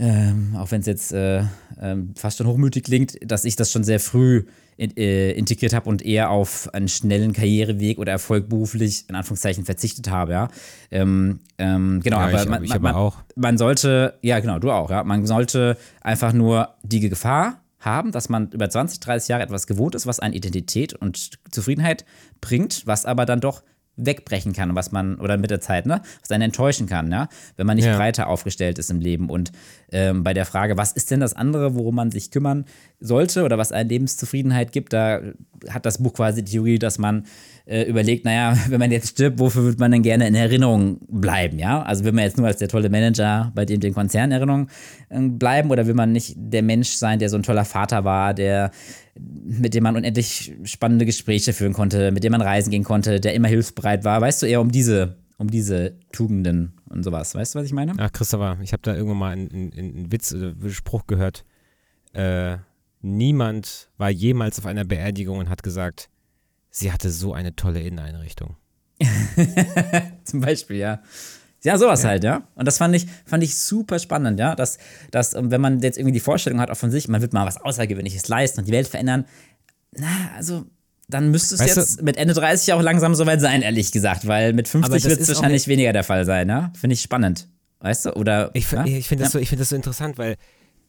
ähm, auch wenn es jetzt äh, ähm, fast schon hochmütig klingt, dass ich das schon sehr früh in, äh, integriert habe und eher auf einen schnellen Karriereweg oder Erfolg beruflich in Anführungszeichen verzichtet habe, ja. Ähm, ähm, genau, Ja, aber ich- man, ich man, man, auch. man sollte, ja genau, du auch, ja, man sollte einfach nur die Gefahr haben, dass man über 20, 30 Jahre etwas gewohnt ist, was eine Identität und Zufriedenheit bringt, was aber dann doch wegbrechen kann, was man, oder mit der Zeit, ne, was einen enttäuschen kann, ja, wenn man nicht Ja. breiter aufgestellt ist im Leben. Und ähm, bei der Frage, was ist denn das andere, worum man sich kümmern sollte oder was eine Lebenszufriedenheit gibt, da hat das Buch quasi die Theorie, dass man äh, überlegt, naja, wenn man jetzt stirbt, wofür würde man denn gerne in Erinnerung bleiben, ja? Also will man jetzt nur als der tolle Manager bei dem den Konzern in Erinnerung äh, bleiben oder will man nicht der Mensch sein, der so ein toller Vater war, der mit dem man unendlich spannende Gespräche führen konnte, mit dem man reisen gehen konnte, der immer hilfsbereit war, weißt du, eher um diese, um diese Tugenden und sowas. Weißt du, was ich meine? Ach, Christopher, ich habe da irgendwann mal einen, einen, Witz oder einen Spruch gehört. Äh, niemand war jemals auf einer Beerdigung und hat gesagt, sie hatte so eine tolle Inneneinrichtung. Zum Beispiel, ja. Ja, sowas halt, ja. Und das fand ich, fand ich super spannend, ja. Dass, dass, ähm, wenn man jetzt irgendwie die Vorstellung hat, auch von sich, man wird mal was Außergewöhnliches leisten und die Welt verändern, na, also, dann müsste es Weißt du- jetzt mit Ende 30 auch langsam soweit sein, ehrlich gesagt, weil mit Aber 50 das wird es wahrscheinlich weniger der Fall sein, ja. Finde ich spannend. Weißt du? Oder. Ich, ja? fi- ich finde das, Ja. so, ich find das so interessant, weil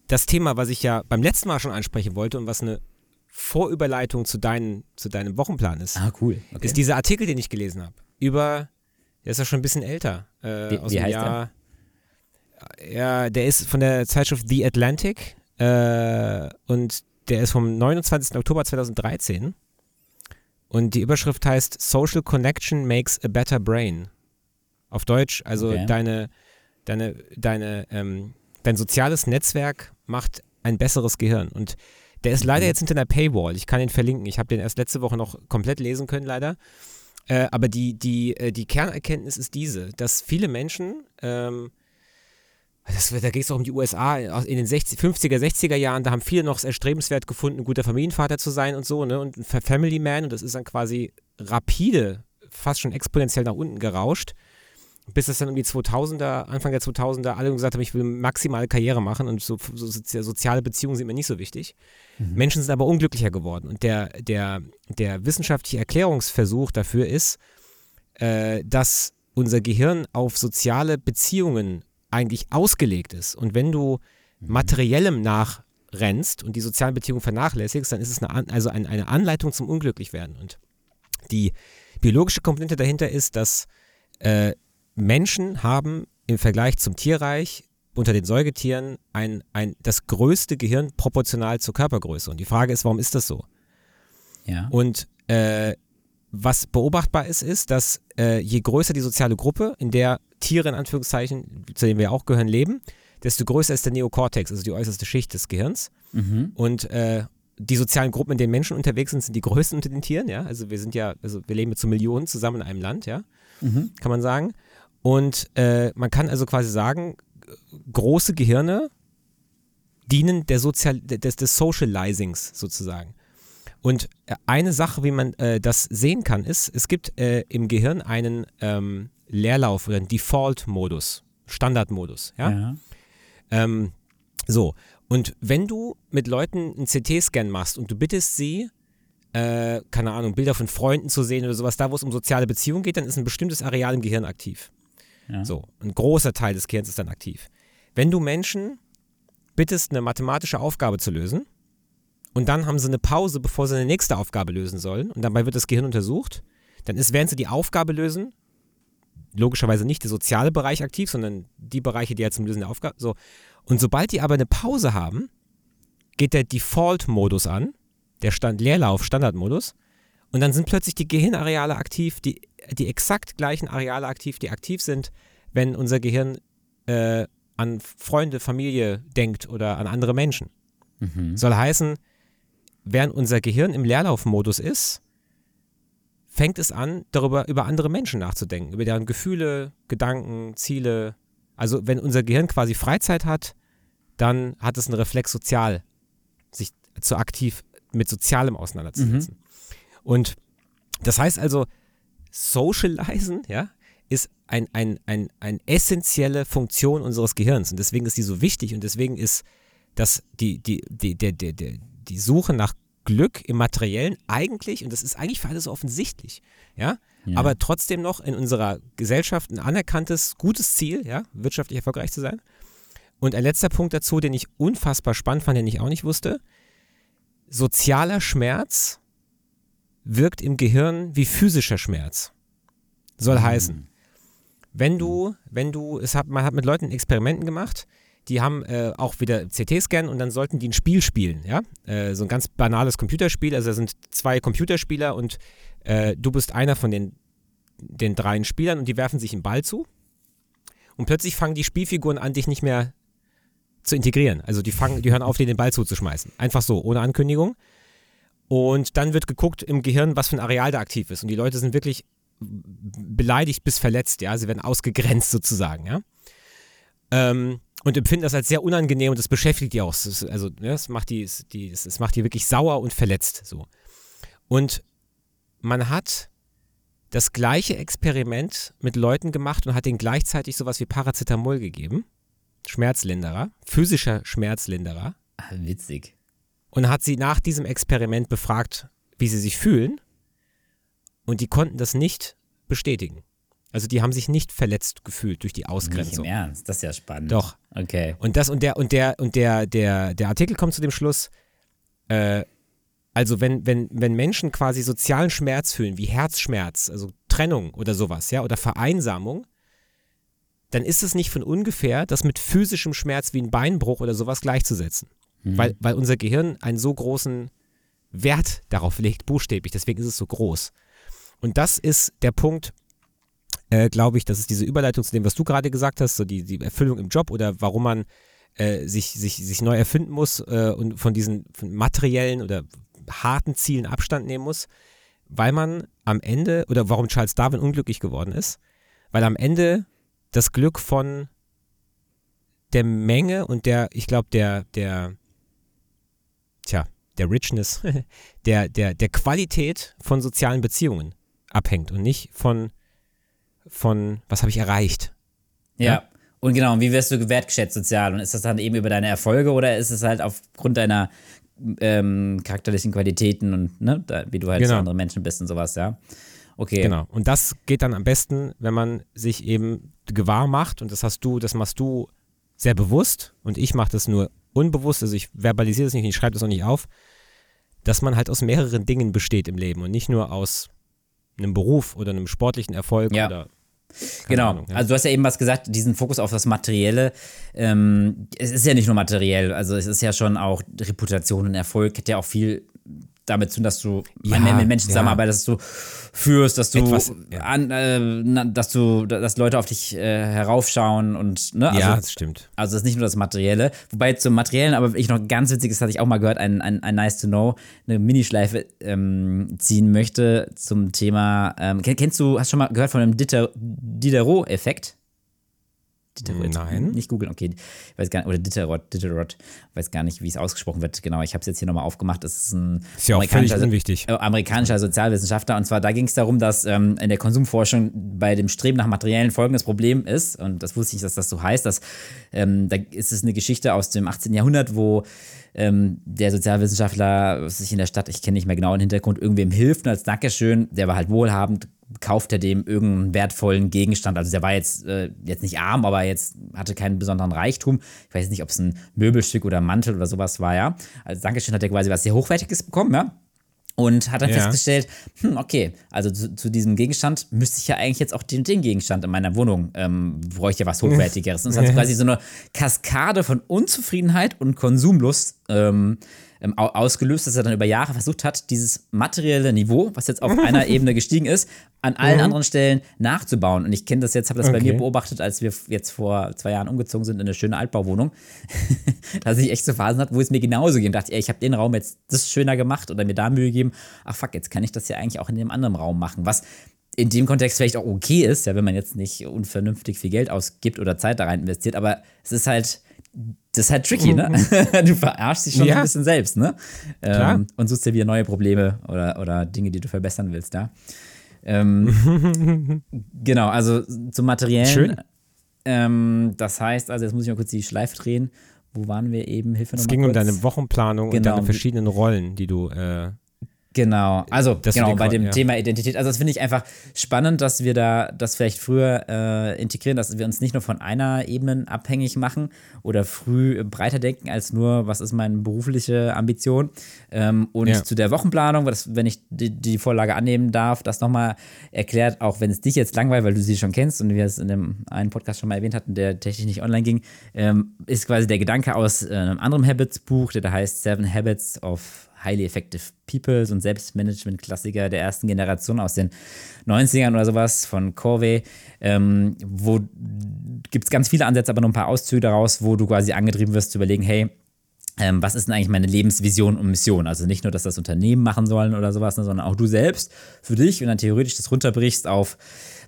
das Thema, was ich ja beim letzten Mal schon ansprechen wollte und was eine Vorüberleitung zu, deinen, zu deinem Wochenplan ist, Ah, cool. Okay. ist dieser Artikel, den ich gelesen habe. Über, der ist ja schon ein bisschen älter. Äh, Wie- aus wie dem heißt Jahr. Ja, der ist von der Zeitschrift The Atlantic äh, und der ist vom 29. Oktober 2013. Und die Überschrift heißt Social Connection makes a better brain. Auf Deutsch, also Okay. deine, deine, deine, ähm, dein soziales Netzwerk macht ein besseres Gehirn. Und der ist Mhm. leider jetzt hinter einer Paywall. Ich kann ihn verlinken. Ich habe den erst letzte Woche noch komplett lesen können, leider. Äh, aber die, die, äh, die Kernerkenntnis ist diese, dass viele Menschen, ähm, das, da geht es auch um die USA, in den 60, 50er, 60er Jahren, da haben viele noch es erstrebenswert gefunden, ein guter Familienvater zu sein und so, ne? Und ein Fa- Family Man und das ist dann quasi rapide, fast schon exponentiell nach unten gerauscht, bis es dann um die 2000er, Anfang der 2000er, alle gesagt haben, ich will maximale Karriere machen und so, so sozi- soziale Beziehungen sind mir nicht so wichtig. Menschen sind aber unglücklicher geworden und der, der, der wissenschaftliche Erklärungsversuch dafür ist, äh, dass unser Gehirn auf soziale Beziehungen eigentlich ausgelegt ist. Und wenn du materiellem nachrennst und die sozialen Beziehungen vernachlässigst, dann ist es eine, also ein, eine Anleitung zum Unglücklichwerden. Und die biologische Komponente dahinter ist, dass äh, Menschen haben im Vergleich zum Tierreich unter den Säugetieren ein, ein, das größte Gehirn proportional zur Körpergröße. Und die Frage ist, warum ist das so? ja. Und äh, was beobachtbar ist, ist, dass äh, je größer die soziale Gruppe, in der Tiere in Anführungszeichen, zu denen wir auch gehören, leben, desto größer ist der Neokortex, also die äußerste Schicht des Gehirns. Mhm. Und äh, die sozialen Gruppen, in denen Menschen unterwegs sind, sind die größten unter den Tieren, ja. Also wir sind ja, also wir leben mit so Millionen zusammen in einem Land, ja, Mhm. kann man sagen. Und äh, man kann also quasi sagen, große Gehirne dienen der Sozial des, des Socializings sozusagen. Und äh, eine Sache, wie man äh, das sehen kann, ist, es gibt äh, im Gehirn einen ähm, Leerlauf oder einen Default-Modus, Standardmodus. Ja? ja. Ähm, so, und wenn du mit Leuten einen CT-Scan machst und du bittest sie, äh, keine Ahnung, Bilder von Freunden zu sehen oder sowas, da wo es um soziale Beziehungen geht, dann ist ein bestimmtes Areal im Gehirn aktiv. Ja. So, ein großer Teil des Gehirns ist dann aktiv. Wenn du Menschen bittest, eine mathematische Aufgabe zu lösen, und dann haben sie eine Pause, bevor sie eine nächste Aufgabe lösen sollen, und dabei wird das Gehirn untersucht, dann ist, während sie die Aufgabe lösen, logischerweise nicht der soziale Bereich aktiv, sondern die Bereiche, die ja zum Lösen der Aufgabe, so. Und sobald die aber eine Pause haben, geht der Default-Modus an, der Stand Leerlauf, Standardmodus, und dann sind plötzlich die Gehirnareale aktiv, die, die exakt gleichen Areale aktiv, die aktiv sind, wenn unser Gehirn äh, an Freunde, Familie denkt oder an andere Menschen. Mhm. Soll heißen, während unser Gehirn im Leerlaufmodus ist, fängt es an, darüber über andere Menschen nachzudenken, über deren Gefühle, Gedanken, Ziele. Also wenn unser Gehirn quasi Freizeit hat, dann hat es einen Reflex sozial, sich zu aktiv mit Sozialem auseinanderzusetzen. Mhm. Und das heißt also, Socializen, ja, ist ein, ein, ein, eine essentielle Funktion unseres Gehirns. Und deswegen ist die so wichtig und deswegen ist das die, die, die, die, die, die, die Suche nach Glück im Materiellen eigentlich, und das ist eigentlich für alle so offensichtlich, ja, ja, aber trotzdem noch in unserer Gesellschaft ein anerkanntes, gutes Ziel, ja, wirtschaftlich erfolgreich zu sein. Und ein letzter Punkt dazu, den ich unfassbar spannend fand, den ich auch nicht wusste, sozialer Schmerz wirkt im Gehirn wie physischer Schmerz. Soll mhm. heißen, wenn du, wenn du, es hat, man hat mit Leuten Experimenten gemacht, die haben äh, auch wieder CT-Scan und dann sollten die ein Spiel spielen, ja, äh, so ein ganz banales Computerspiel, also da sind zwei Computerspieler und äh, du bist einer von den, den dreien Spielern und die werfen sich einen Ball zu und plötzlich fangen die Spielfiguren an, dich nicht mehr zu integrieren. Also die fangen, die hören auf, dir den Ball zuzuschmeißen. Einfach so, ohne Ankündigung. Und dann wird geguckt im Gehirn, was für ein Areal da aktiv ist. Und die Leute sind wirklich beleidigt bis verletzt, ja. Sie werden ausgegrenzt sozusagen, ja. Ähm, und empfinden das als sehr unangenehm und das beschäftigt die auch. Das, also, das macht die, die, das macht die wirklich sauer und verletzt, so. Und man hat das gleiche Experiment mit Leuten gemacht und hat ihnen gleichzeitig sowas wie Paracetamol gegeben. Schmerzlinderer, physischer Schmerzlinderer. Ah, witzig. Und hat sie nach diesem Experiment befragt, wie sie sich fühlen. Und die konnten das nicht bestätigen. Also die haben sich nicht verletzt gefühlt durch die Ausgrenzung. Nicht im Ernst, das ist ja spannend. Doch. Okay. Und das und der und der und der der der Artikel kommt zu dem Schluss. Äh, also wenn wenn wenn Menschen quasi sozialen Schmerz fühlen, wie Herzschmerz, also Trennung oder sowas, ja, oder Vereinsamung, dann ist es nicht von ungefähr, das mit physischem Schmerz wie ein Beinbruch oder sowas gleichzusetzen. Mhm. Weil, weil unser Gehirn einen so großen Wert darauf legt, buchstäblich. Deswegen ist es so groß. Und das ist der Punkt, äh, glaube ich, das ist diese Überleitung zu dem, was du gerade gesagt hast, so die, die Erfüllung im Job oder warum man äh, sich, sich, sich neu erfinden muss äh, und von diesen von materiellen oder harten Zielen Abstand nehmen muss, weil man am Ende, oder warum Charles Darwin unglücklich geworden ist, weil am Ende das Glück von der Menge und der, ich glaube, der, der, tja, der Richness, der, der, der Qualität von sozialen Beziehungen abhängt und nicht von, von was habe ich erreicht. Ja. ja. Und genau, wie wirst du gewertschätzt sozial? Und ist das dann eben über deine Erfolge oder ist es halt aufgrund deiner ähm, charakterlichen Qualitäten und ne, da, wie du halt genau. zu anderen Menschen bist und sowas, ja? Okay. Genau. Und das geht dann am besten, wenn man sich eben gewahr macht, und das hast du, das machst du sehr bewusst und ich mache das nur unbewusst, also ich verbalisiere das nicht, ich schreibe das auch nicht auf, dass man halt aus mehreren Dingen besteht im Leben und nicht nur aus einem Beruf oder einem sportlichen Erfolg ja. oder genau. Ahnung, ja. Also du hast ja eben was gesagt, diesen Fokus auf das Materielle. Ähm, es ist ja nicht nur materiell, also es ist ja schon auch Reputation und Erfolg hat ja auch viel damit zu tun, dass du Ja, mit Menschen ja. zusammenarbeitest, dass du führst, dass du, Etwas, ja. an, äh, dass du, dass Leute auf dich äh, heraufschauen und ne, also, ja, das stimmt. also das ist nicht nur das Materielle. Wobei zum Materiellen, aber ich noch ganz witziges hatte ich auch mal gehört, ein, ein, ein Nice to Know, eine Minischleife ähm, ziehen möchte zum Thema. Ähm, kenn- kennst du, hast du schon mal gehört von dem Dider- Diderot-Effekt? Diderot. Nein. Nicht googeln, okay. Ich weiß gar nicht, oder Diderot, Diderot, weiß gar nicht, wie es ausgesprochen wird. Genau, ich habe es jetzt hier nochmal aufgemacht. Es ist ein Ist ja auch völlig unwichtig. äh, amerikanischer Sozialwissenschaftler. Und zwar, da ging es darum, dass ähm, in der Konsumforschung bei dem Streben nach Materiellen folgendes Problem ist. Und das wusste ich, dass das so heißt. Dass, ähm, da ist es eine Geschichte aus dem 18. Jahrhundert, wo ähm, der Sozialwissenschaftler sich in der Stadt, ich kenne nicht mehr genau den Hintergrund, irgendwem hilft und als Dankeschön, der war halt wohlhabend, kauft er dem irgendeinen wertvollen Gegenstand. Also der war jetzt, äh, jetzt nicht arm, aber jetzt hatte keinen besonderen Reichtum. Ich weiß nicht, ob es ein Möbelstück oder ein Mantel oder sowas war, ja. Als Dankeschön hat er quasi was sehr Hochwertiges bekommen, ja. Und hat dann Ja. festgestellt, hm, okay, also zu, zu diesem Gegenstand müsste ich ja eigentlich jetzt auch den, den Gegenstand in meiner Wohnung, ähm, bräuchte ja was Hochwertigeres. Und es hat so quasi so eine Kaskade von Unzufriedenheit und Konsumlust ähm, ähm, au- ausgelöst, dass er dann über Jahre versucht hat, dieses materielle Niveau, was jetzt auf einer Ebene gestiegen ist, an allen anderen Stellen nachzubauen. Und ich kenne das jetzt, habe das bei Okay. mir beobachtet, als wir jetzt vor zwei Jahren umgezogen sind in eine schöne Altbauwohnung, dass ich echt so Phasen hatte, wo es mir genauso ging. Dachte, ey, ich habe den Raum jetzt das schöner gemacht oder mir da Mühe gegeben. Ach fuck, jetzt kann ich das ja eigentlich auch in dem anderen Raum machen. Was in dem Kontext vielleicht auch okay ist, ja, wenn man jetzt nicht unvernünftig viel Geld ausgibt oder Zeit da rein investiert, aber es ist halt, das ist halt tricky, ne? Du verarschst dich schon Ja. ein bisschen selbst, ne? Ähm, und suchst dir wieder neue Probleme oder, oder Dinge, die du verbessern willst, ja. Ähm, genau, also zum Materiellen. Schön. Ähm, das heißt, also jetzt muss ich mal kurz die Schleife drehen. Wo waren wir eben? Hilfe Es nochmal ging um kurz. deine Wochenplanung und Genau. deine verschiedenen Rollen, die du. Äh, Genau, also du genau bei dem ja. Thema Identität. Also das finde ich einfach spannend, dass wir da das vielleicht früher äh, integrieren, dass wir uns nicht nur von einer Ebene abhängig machen oder früh breiter denken als nur, was ist meine berufliche Ambition. Ähm, und Ja. zu der Wochenplanung, das, wenn ich die, die Vorlage annehmen darf, das nochmal erklärt, auch wenn es dich jetzt langweilt, weil du sie schon kennst und wir es in dem einen Podcast schon mal erwähnt hatten, der technisch nicht online ging, ähm, ist quasi der Gedanke aus äh, einem anderen Habits-Buch, der da heißt Seven Habits of Highly Effective People, so ein Selbstmanagement-Klassiker der ersten Generation aus den 90ern oder sowas von Corvey, ähm, wo gibt es ganz viele Ansätze, aber nur ein paar Auszüge daraus, wo du quasi angetrieben wirst zu überlegen, hey, ähm, was ist denn eigentlich meine Lebensvision und Mission? Also nicht nur, dass das Unternehmen machen sollen oder sowas, ne, sondern auch du selbst für dich und dann theoretisch das runterbrichst auf,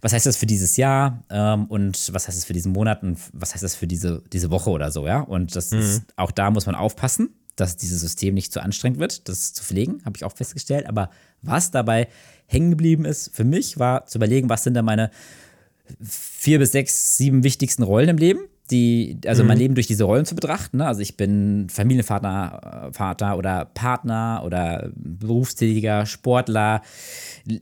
was heißt das für dieses Jahr ähm, und was heißt das für diesen Monat und was heißt das für diese, diese Woche oder so, ja? Und das ist, auch da muss man aufpassen, dass dieses System nicht zu anstrengend wird, das zu pflegen, habe ich auch festgestellt. Aber was dabei hängen geblieben ist für mich, war zu überlegen, was sind da meine vier bis sechs, sieben wichtigsten Rollen im Leben, die, also mein Leben durch diese Rollen zu betrachten. Ne? Also ich bin Familienvater Vater oder Partner oder berufstätiger Sportler,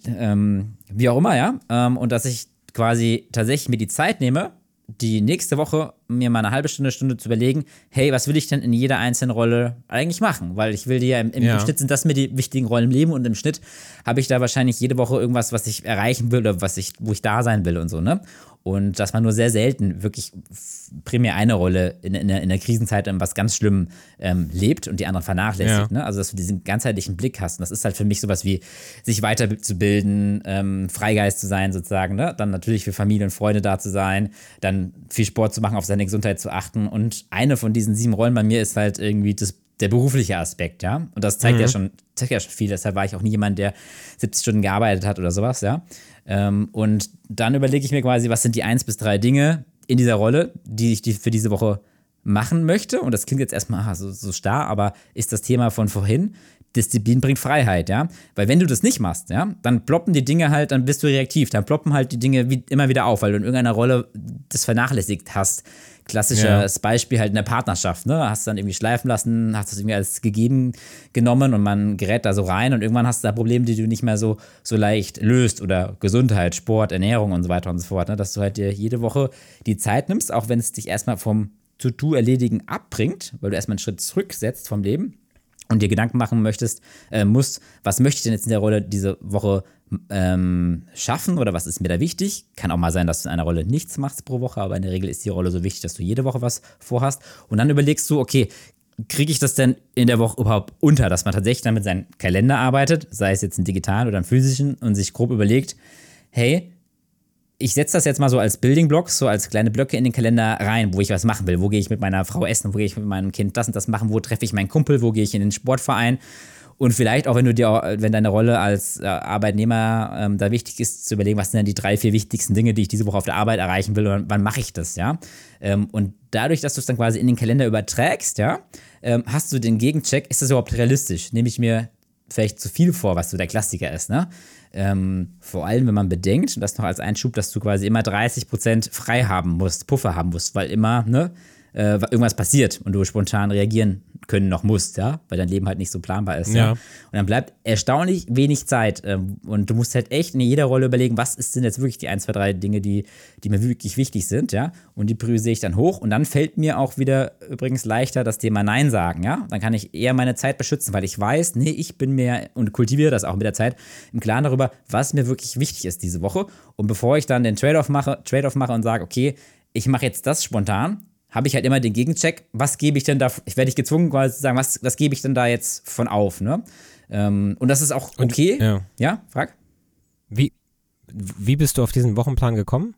ähm, wie auch immer, ja. Ähm, und dass ich quasi tatsächlich mir die Zeit nehme, die nächste Woche mir mal eine halbe Stunde, Stunde zu überlegen, hey, was will ich denn in jeder einzelnen Rolle eigentlich machen? Weil ich will dir ja im, im, Ja. im Schnitt sind das mir die wichtigen Rollen im Leben und im Schnitt habe ich da wahrscheinlich jede Woche irgendwas, was ich erreichen will oder was ich, wo ich da sein will und so, ne? Und dass man nur sehr selten wirklich primär eine Rolle in, in, der, in der Krisenzeit in was ganz Schlimmem ähm, lebt und die andere vernachlässigt. Ja. Ne? Also, dass du diesen ganzheitlichen Blick hast. Und das ist halt für mich sowas wie, sich weiterzubilden, ähm, Freigeist zu sein, sozusagen. Ne? Dann natürlich für Familie und Freunde da zu sein, dann viel Sport zu machen, auf seine Gesundheit zu achten. Und eine von diesen sieben Rollen bei mir ist halt irgendwie das, der berufliche Aspekt, ja. Und das zeigt ja schon, zeigt ja schon viel. Deshalb war ich auch nie jemand, der 70 Stunden gearbeitet hat oder sowas, ja. Ähm, und dann überlege ich mir quasi, was sind die eins bis drei Dinge in dieser Rolle, die ich die für diese Woche machen möchte. Und das klingt jetzt erstmal ah, so, so starr, aber ist das Thema von vorhin. Disziplin bringt Freiheit, ja. Weil wenn du das nicht machst, ja, dann ploppen die Dinge halt, dann bist du reaktiv, dann ploppen halt die Dinge wie, immer wieder auf, weil du in irgendeiner Rolle das vernachlässigt hast. Klassisches Beispiel halt in der Partnerschaft, ne? Hast dann irgendwie schleifen lassen, hast das irgendwie als gegeben genommen und man gerät da so rein und irgendwann hast du da Probleme, die du nicht mehr so, so leicht löst oder Gesundheit, Sport, Ernährung und so weiter und so fort, ne? Dass du halt dir jede Woche die Zeit nimmst, auch wenn es dich erstmal vom To-Do-Erledigen abbringt, weil du erstmal einen Schritt zurücksetzt vom Leben und dir Gedanken machen möchtest, äh, musst, was möchte ich denn jetzt in der Rolle diese Woche ähm, schaffen oder was ist mir da wichtig? Kann auch mal sein, dass du in einer Rolle nichts machst pro Woche, aber in der Regel ist die Rolle so wichtig, dass du jede Woche was vorhast. Und dann überlegst du, okay, kriege ich das denn in der Woche überhaupt unter, dass man tatsächlich dann mit seinem Kalender arbeitet, sei es jetzt einen digitalen oder einen physischen, und sich grob überlegt, hey, ich setze das jetzt mal so als Building Blocks, so als kleine Blöcke in den Kalender rein, wo ich was machen will. Wo gehe ich mit meiner Frau essen, wo gehe ich mit meinem Kind das und das machen, wo treffe ich meinen Kumpel, wo gehe ich in den Sportverein. Und vielleicht auch, wenn du dir, wenn deine Rolle als äh, Arbeitnehmer ähm, da wichtig ist, zu überlegen, was sind denn die drei, vier wichtigsten Dinge, die ich diese Woche auf der Arbeit erreichen will und wann mache ich das, ja? Ähm, und dadurch, dass du es dann quasi in den Kalender überträgst, ja, ähm, hast du den Gegencheck, ist das überhaupt realistisch? Nehme ich mir vielleicht zu viel vor, was so der Klassiker ist, ne? Ähm, vor allem, wenn man bedenkt, und das noch als Einschub, dass du quasi immer 30% frei haben musst, Puffer haben musst, weil immer, ne, äh, irgendwas passiert und du spontan reagieren können noch musst, ja, weil dein Leben halt nicht so planbar ist. Ja. ja? Und dann bleibt erstaunlich wenig Zeit ähm, und du musst halt echt in jeder Rolle überlegen, was ist denn jetzt wirklich die 1, 2, 3 Dinge, die, die mir wirklich wichtig sind, ja, und die priorisiere ich dann hoch und dann fällt mir auch wieder übrigens leichter das Thema Nein sagen, ja, dann kann ich eher meine Zeit beschützen, weil ich weiß, nee, ich bin mir und kultiviere das auch mit der Zeit im Klaren darüber, was mir wirklich wichtig ist diese Woche und bevor ich dann den Trade-off mache, Trade-off mache und sage, okay, ich mache jetzt das spontan, habe ich halt immer den Gegencheck, was gebe ich denn da, ich werde ich gezwungen quasi zu sagen, was, was gebe ich denn da jetzt von auf, ne? Ähm, und das ist auch okay. Und, ja. ja, frag. Wie, wie bist du auf diesen Wochenplan gekommen?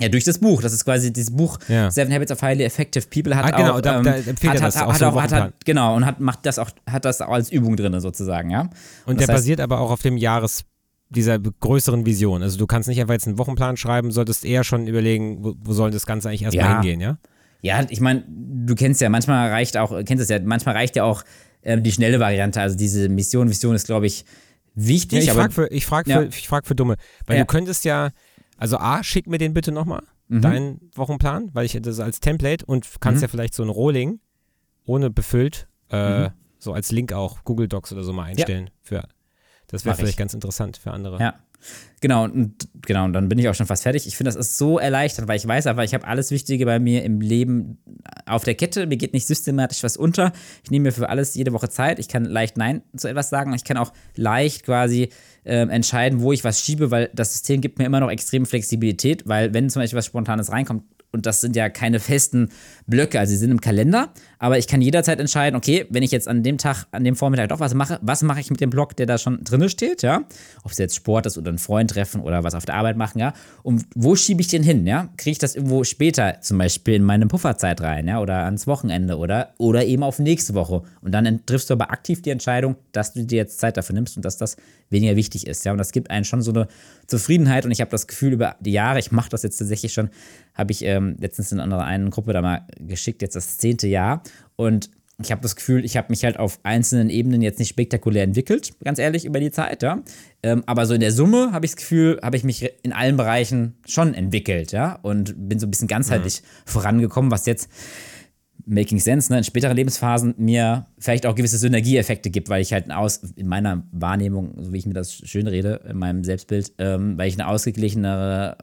Ja, durch das Buch. Das ist quasi dieses Buch ja. Seven Habits of Highly Effective People hat ah, genau, auch, da, da ähm, hat, das hat, auch hat, auch, hat, hat, genau und hat macht das auch hat das auch als Übung drin sozusagen, ja. Und, und der heißt, basiert aber auch auf dem Jahres dieser größeren Vision. Also du kannst nicht einfach jetzt einen Wochenplan schreiben, solltest eher schon überlegen, wo, wo soll das Ganze eigentlich erstmal ja. hingehen, ja? Ja, ich meine, du kennst ja, manchmal reicht auch, kennst es ja, manchmal reicht ja auch äh, die schnelle Variante. Also diese Mission, Vision ist, glaube ich, wichtig. Ja, ich frage für, ich frag ja. für, frag für Dumme. Weil ja. du könntest ja, also A, schick mir den bitte nochmal, mhm. deinen Wochenplan, weil ich das als Template und kannst mhm. ja vielleicht so ein Rolling ohne befüllt, äh, mhm. so als Link auch Google Docs oder so mal einstellen. Ja. Für, das wäre vielleicht ganz interessant für andere. Ja. Genau, und genau, und dann bin ich auch schon fast fertig. Ich finde, das ist so erleichternd, weil ich weiß aber, ich habe alles Wichtige bei mir im Leben auf der Kette. Mir geht nicht systematisch was unter. Ich nehme mir für alles jede Woche Zeit. Ich kann leicht Nein zu etwas sagen. Ich kann auch leicht quasi äh, entscheiden, wo ich was schiebe, weil das System gibt mir immer noch extreme Flexibilität, weil wenn zum Beispiel was Spontanes reinkommt, und das sind ja keine festen Blöcke, also sie sind im Kalender, aber ich kann jederzeit entscheiden, okay, wenn ich jetzt an dem Tag, an dem Vormittag doch was mache, was mache ich mit dem Block, der da schon drin steht, ja? Ob es jetzt Sport ist oder ein Freund treffen oder was auf der Arbeit machen, ja? Und wo schiebe ich den hin, ja? Kriege ich das irgendwo später, zum Beispiel in meine Pufferzeit rein, ja? Oder ans Wochenende oder, oder eben auf nächste Woche. Und dann triffst du aber aktiv die Entscheidung, dass du dir jetzt Zeit dafür nimmst und dass das weniger wichtig ist, ja? Und das gibt einen schon so eine Zufriedenheit und ich habe das Gefühl über die Jahre, ich mache das jetzt tatsächlich schon, habe ich ähm, letztens in einer einen Gruppe da mal geschickt, jetzt das zehnte Jahr und ich habe das Gefühl, ich habe mich halt auf einzelnen Ebenen jetzt nicht spektakulär entwickelt, ganz ehrlich, über die Zeit, ja. Ähm, aber so in der Summe habe ich das Gefühl, habe ich mich in allen Bereichen schon entwickelt, ja. Und bin so ein bisschen ganzheitlich mhm. vorangekommen, was jetzt Making Sense, ne, in späteren Lebensphasen mir vielleicht auch gewisse Synergieeffekte gibt, weil ich halt aus, in meiner Wahrnehmung, so wie ich mir das schön rede, in meinem Selbstbild, ähm, weil ich eine ausgeglichenere,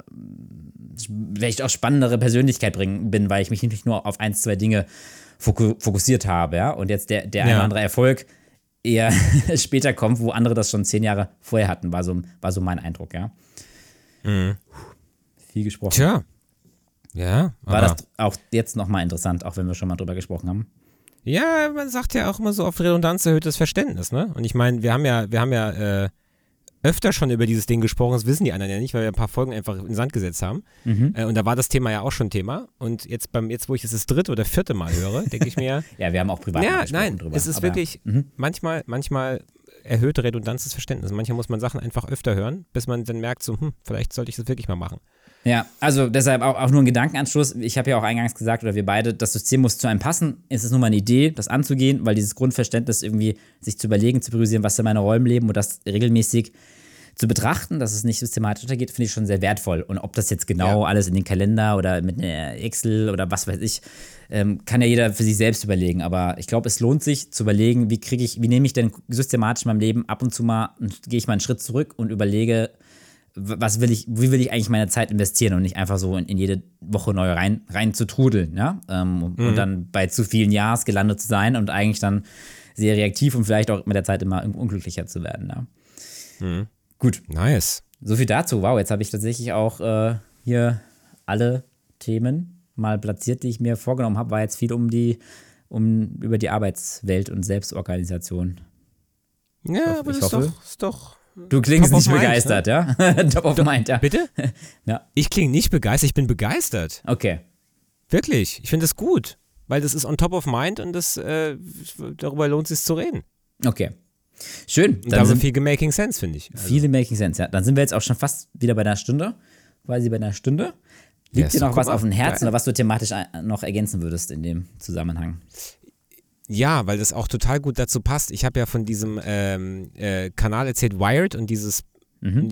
vielleicht auch spannendere Persönlichkeit bring, bin, weil ich mich nicht nur auf ein, zwei Dinge fokussiert habe, ja. Und jetzt der, der ja. eine andere Erfolg eher später kommt, wo andere das schon zehn Jahre vorher hatten, war so, war so mein Eindruck, ja. Mhm. Viel gesprochen. Tja. Ja. War das auch jetzt nochmal interessant, auch wenn wir schon mal drüber gesprochen haben? Ja, man sagt ja auch immer so, auf Redundanz erhöhtes Verständnis, ne? Und ich meine, wir haben ja, wir haben ja äh, öfter schon über dieses Ding gesprochen, das wissen die anderen ja nicht, weil wir ein paar Folgen einfach in den Sand gesetzt haben. Mhm. Äh, und da war das Thema ja auch schon Thema. Und jetzt beim, jetzt, wo ich es das dritte oder vierte Mal höre, denke ich mir. ja, wir haben auch privat ja, nein, drüber. Es ist wirklich ja. mhm. manchmal, manchmal erhöhte Redundanz des Verständnisses. Manchmal muss man Sachen einfach öfter hören, bis man dann merkt, so, hm, vielleicht sollte ich das wirklich mal machen. Ja, also deshalb auch, auch nur ein Gedankenanschluss. Ich habe ja auch eingangs gesagt, oder wir beide, das System muss zu einem passen. Es ist nur mal eine Idee, das anzugehen, weil dieses Grundverständnis irgendwie sich zu überlegen, zu priorisieren, was sind meine im Leben und das regelmäßig zu betrachten, dass es nicht systematisch untergeht, finde ich schon sehr wertvoll. Und ob das jetzt genau ja. alles in den Kalender oder mit einer Excel oder was weiß ich, ähm, kann ja jeder für sich selbst überlegen. Aber ich glaube, es lohnt sich zu überlegen, wie kriege ich, wie nehme ich denn systematisch in meinem Leben ab und zu mal, gehe ich mal einen Schritt zurück und überlege, was will ich, wie will ich eigentlich meine Zeit investieren und nicht einfach so in, in jede Woche neu rein, rein zu trudeln, ja? Ähm, mhm. Und dann bei zu vielen Jahres gelandet zu sein und eigentlich dann sehr reaktiv und vielleicht auch mit der Zeit immer unglücklicher zu werden. Ja? Mhm. Gut. Nice. So viel dazu. Wow, jetzt habe ich tatsächlich auch äh, hier alle Themen mal platziert, die ich mir vorgenommen habe. War jetzt viel um die um über die Arbeitswelt und Selbstorganisation. Ja, aber ich ist hoffe- doch, ist doch. Du klingst Top nicht mind, begeistert, ja? Top of mind, ja. Bitte? Ja, Ich klinge nicht begeistert, ich bin begeistert. okay. Wirklich. Ich finde das gut. Weil das ist on top of mind und das, äh, darüber lohnt es sich zu reden. Okay. Schön. Dann da sind viel Making Sense, finde ich. Also, viele Making Sense, ja. Dann sind wir jetzt auch schon fast wieder bei einer Stunde. Quasi bei einer Stunde. Liegt Ja, dir noch was auf dem Herzen oder was du thematisch noch ergänzen würdest in dem Zusammenhang? Ja, weil das auch total gut dazu passt. Ich habe ja von diesem ähm, äh, Kanal erzählt, Wired und dieses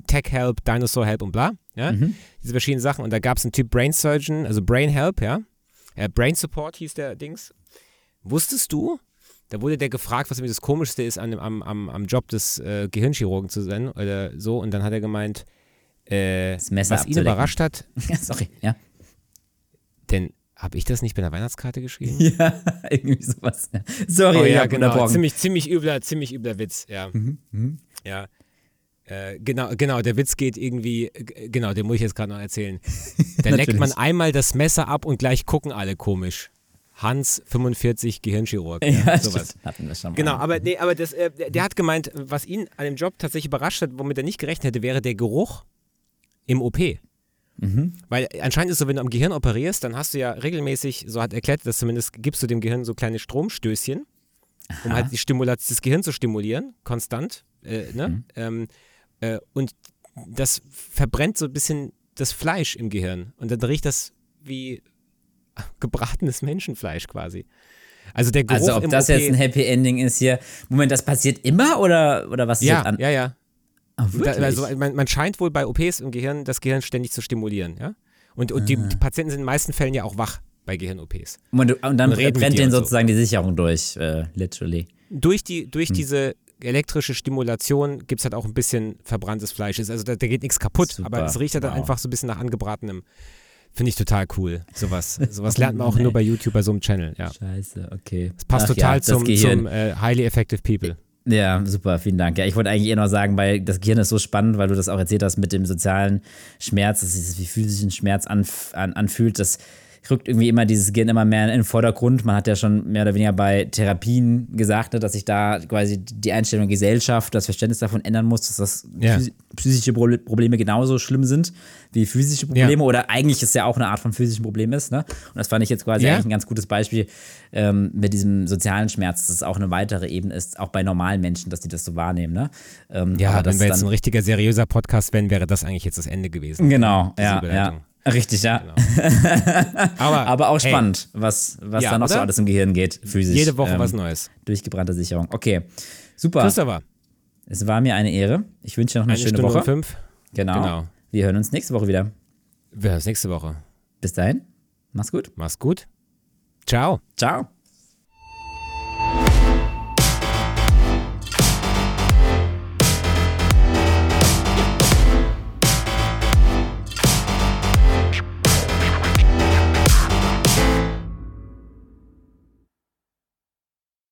Tech Help, Dinosaur Help und bla. Ja? Diese verschiedenen Sachen. Und da gab es einen Typ Brain Surgeon, also Brain Help, ja. Äh, Brain Support hieß der Dings. Wusstest du? Da wurde der gefragt, was irgendwie das Komischste ist, an dem, am, am, am Job des äh, Gehirnchirurgen zu sein oder so. Und dann hat er gemeint, äh, was ihn überrascht hat, Sorry, ja. denn habe ich das nicht bei der Weihnachtskarte geschrieben? Ja, irgendwie sowas. Sorry, Oh ja, genau. Ziemlich, ziemlich übler, ziemlich übler Witz, ja. Mhm, Ja. Äh, genau, genau, der Witz geht irgendwie, genau, den muss ich jetzt gerade noch erzählen. Da leckt man einmal das Messer ab und gleich gucken alle komisch. Hans, 45, Gehirnchirurg. Ja, Ja, sowas. Hatten wir schon mal. Genau, aber, nee, aber das, äh, der, der hat gemeint, was ihn an dem Job tatsächlich überrascht hat, womit er nicht gerechnet hätte, wäre der Geruch im OP. Mhm. Weil anscheinend ist so, wenn du am Gehirn operierst, dann hast du ja regelmäßig, so hat erklärt, dass zumindest gibst du dem Gehirn so kleine Stromstößchen, um halt die Stimulat das Gehirn zu stimulieren, konstant. Äh, ne? Mhm. ähm, äh, und das verbrennt so ein bisschen das Fleisch im Gehirn. Und dann riecht das wie gebratenes Menschenfleisch quasi. Also der Geruch Also ob das OP, jetzt ein Happy Ending ist hier. Moment, das passiert immer oder, oder was ist ja, an? ja, ja. Ah, wirklich? also man, man scheint wohl bei OPs im Gehirn das Gehirn ständig zu stimulieren, ja. Und, und die, Ah. die Patienten sind in den meisten Fällen ja auch wach bei Gehirn-OPs. und, und dann und brennt denen und so. sozusagen die Sicherung durch, äh, literally. Durch, die, durch Hm. diese elektrische Stimulation gibt es halt auch ein bisschen verbranntes Fleisch. Es- Also da, da geht nichts kaputt, Super. aber es riecht halt Wow. einfach so ein bisschen nach angebratenem. Finde ich total cool. Sowas, sowas lernt man auch nur bei YouTube bei so einem Channel. Ja. Scheiße, okay. Das passt Ach ja, total das zum, zum äh, Highly Effective People. Ja, super, vielen Dank. Ja, ich wollte eigentlich eher noch sagen, weil das Gehirn ist so spannend, weil du das auch erzählt hast mit dem sozialen Schmerz, dass es sich wie physischen Schmerz anf an, anfühlt. Das rückt irgendwie immer dieses Gehirn immer mehr in den Vordergrund. Man hat ja schon mehr oder weniger bei Therapien gesagt, ne, dass sich da quasi die Einstellung der Gesellschaft, das Verständnis davon ändern muss, dass das Ja. psychische Pro- Probleme genauso schlimm sind wie physische Probleme oder eigentlich es ja auch eine Art von physischen Problem ist. Ne? Und das fand ich jetzt quasi Ja. eigentlich ein ganz gutes Beispiel ähm, mit diesem sozialen Schmerz, dass es auch eine weitere Ebene ist, auch bei normalen Menschen, dass die das so wahrnehmen. Ne? Ähm, Ja, aber wenn das wir jetzt ein richtiger, seriöser Podcast wären, wäre das eigentlich jetzt das Ende gewesen. Genau, ja, ja. Richtig, ja. Aber, Aber auch hey, spannend, was, was Ja, da noch so oder? alles im Gehirn geht, physisch. Jede Woche ähm, was Neues. Durchgebrannte Sicherung. Okay, super. Christopher, Es war mir eine Ehre. Ich wünsche dir noch eine, eine schöne Stunde Woche. und fünf. Genau. Genau. Wir hören uns nächste Woche wieder. Wir hören uns nächste Woche. Bis dahin. Mach's gut. Mach's gut. Ciao. Ciao.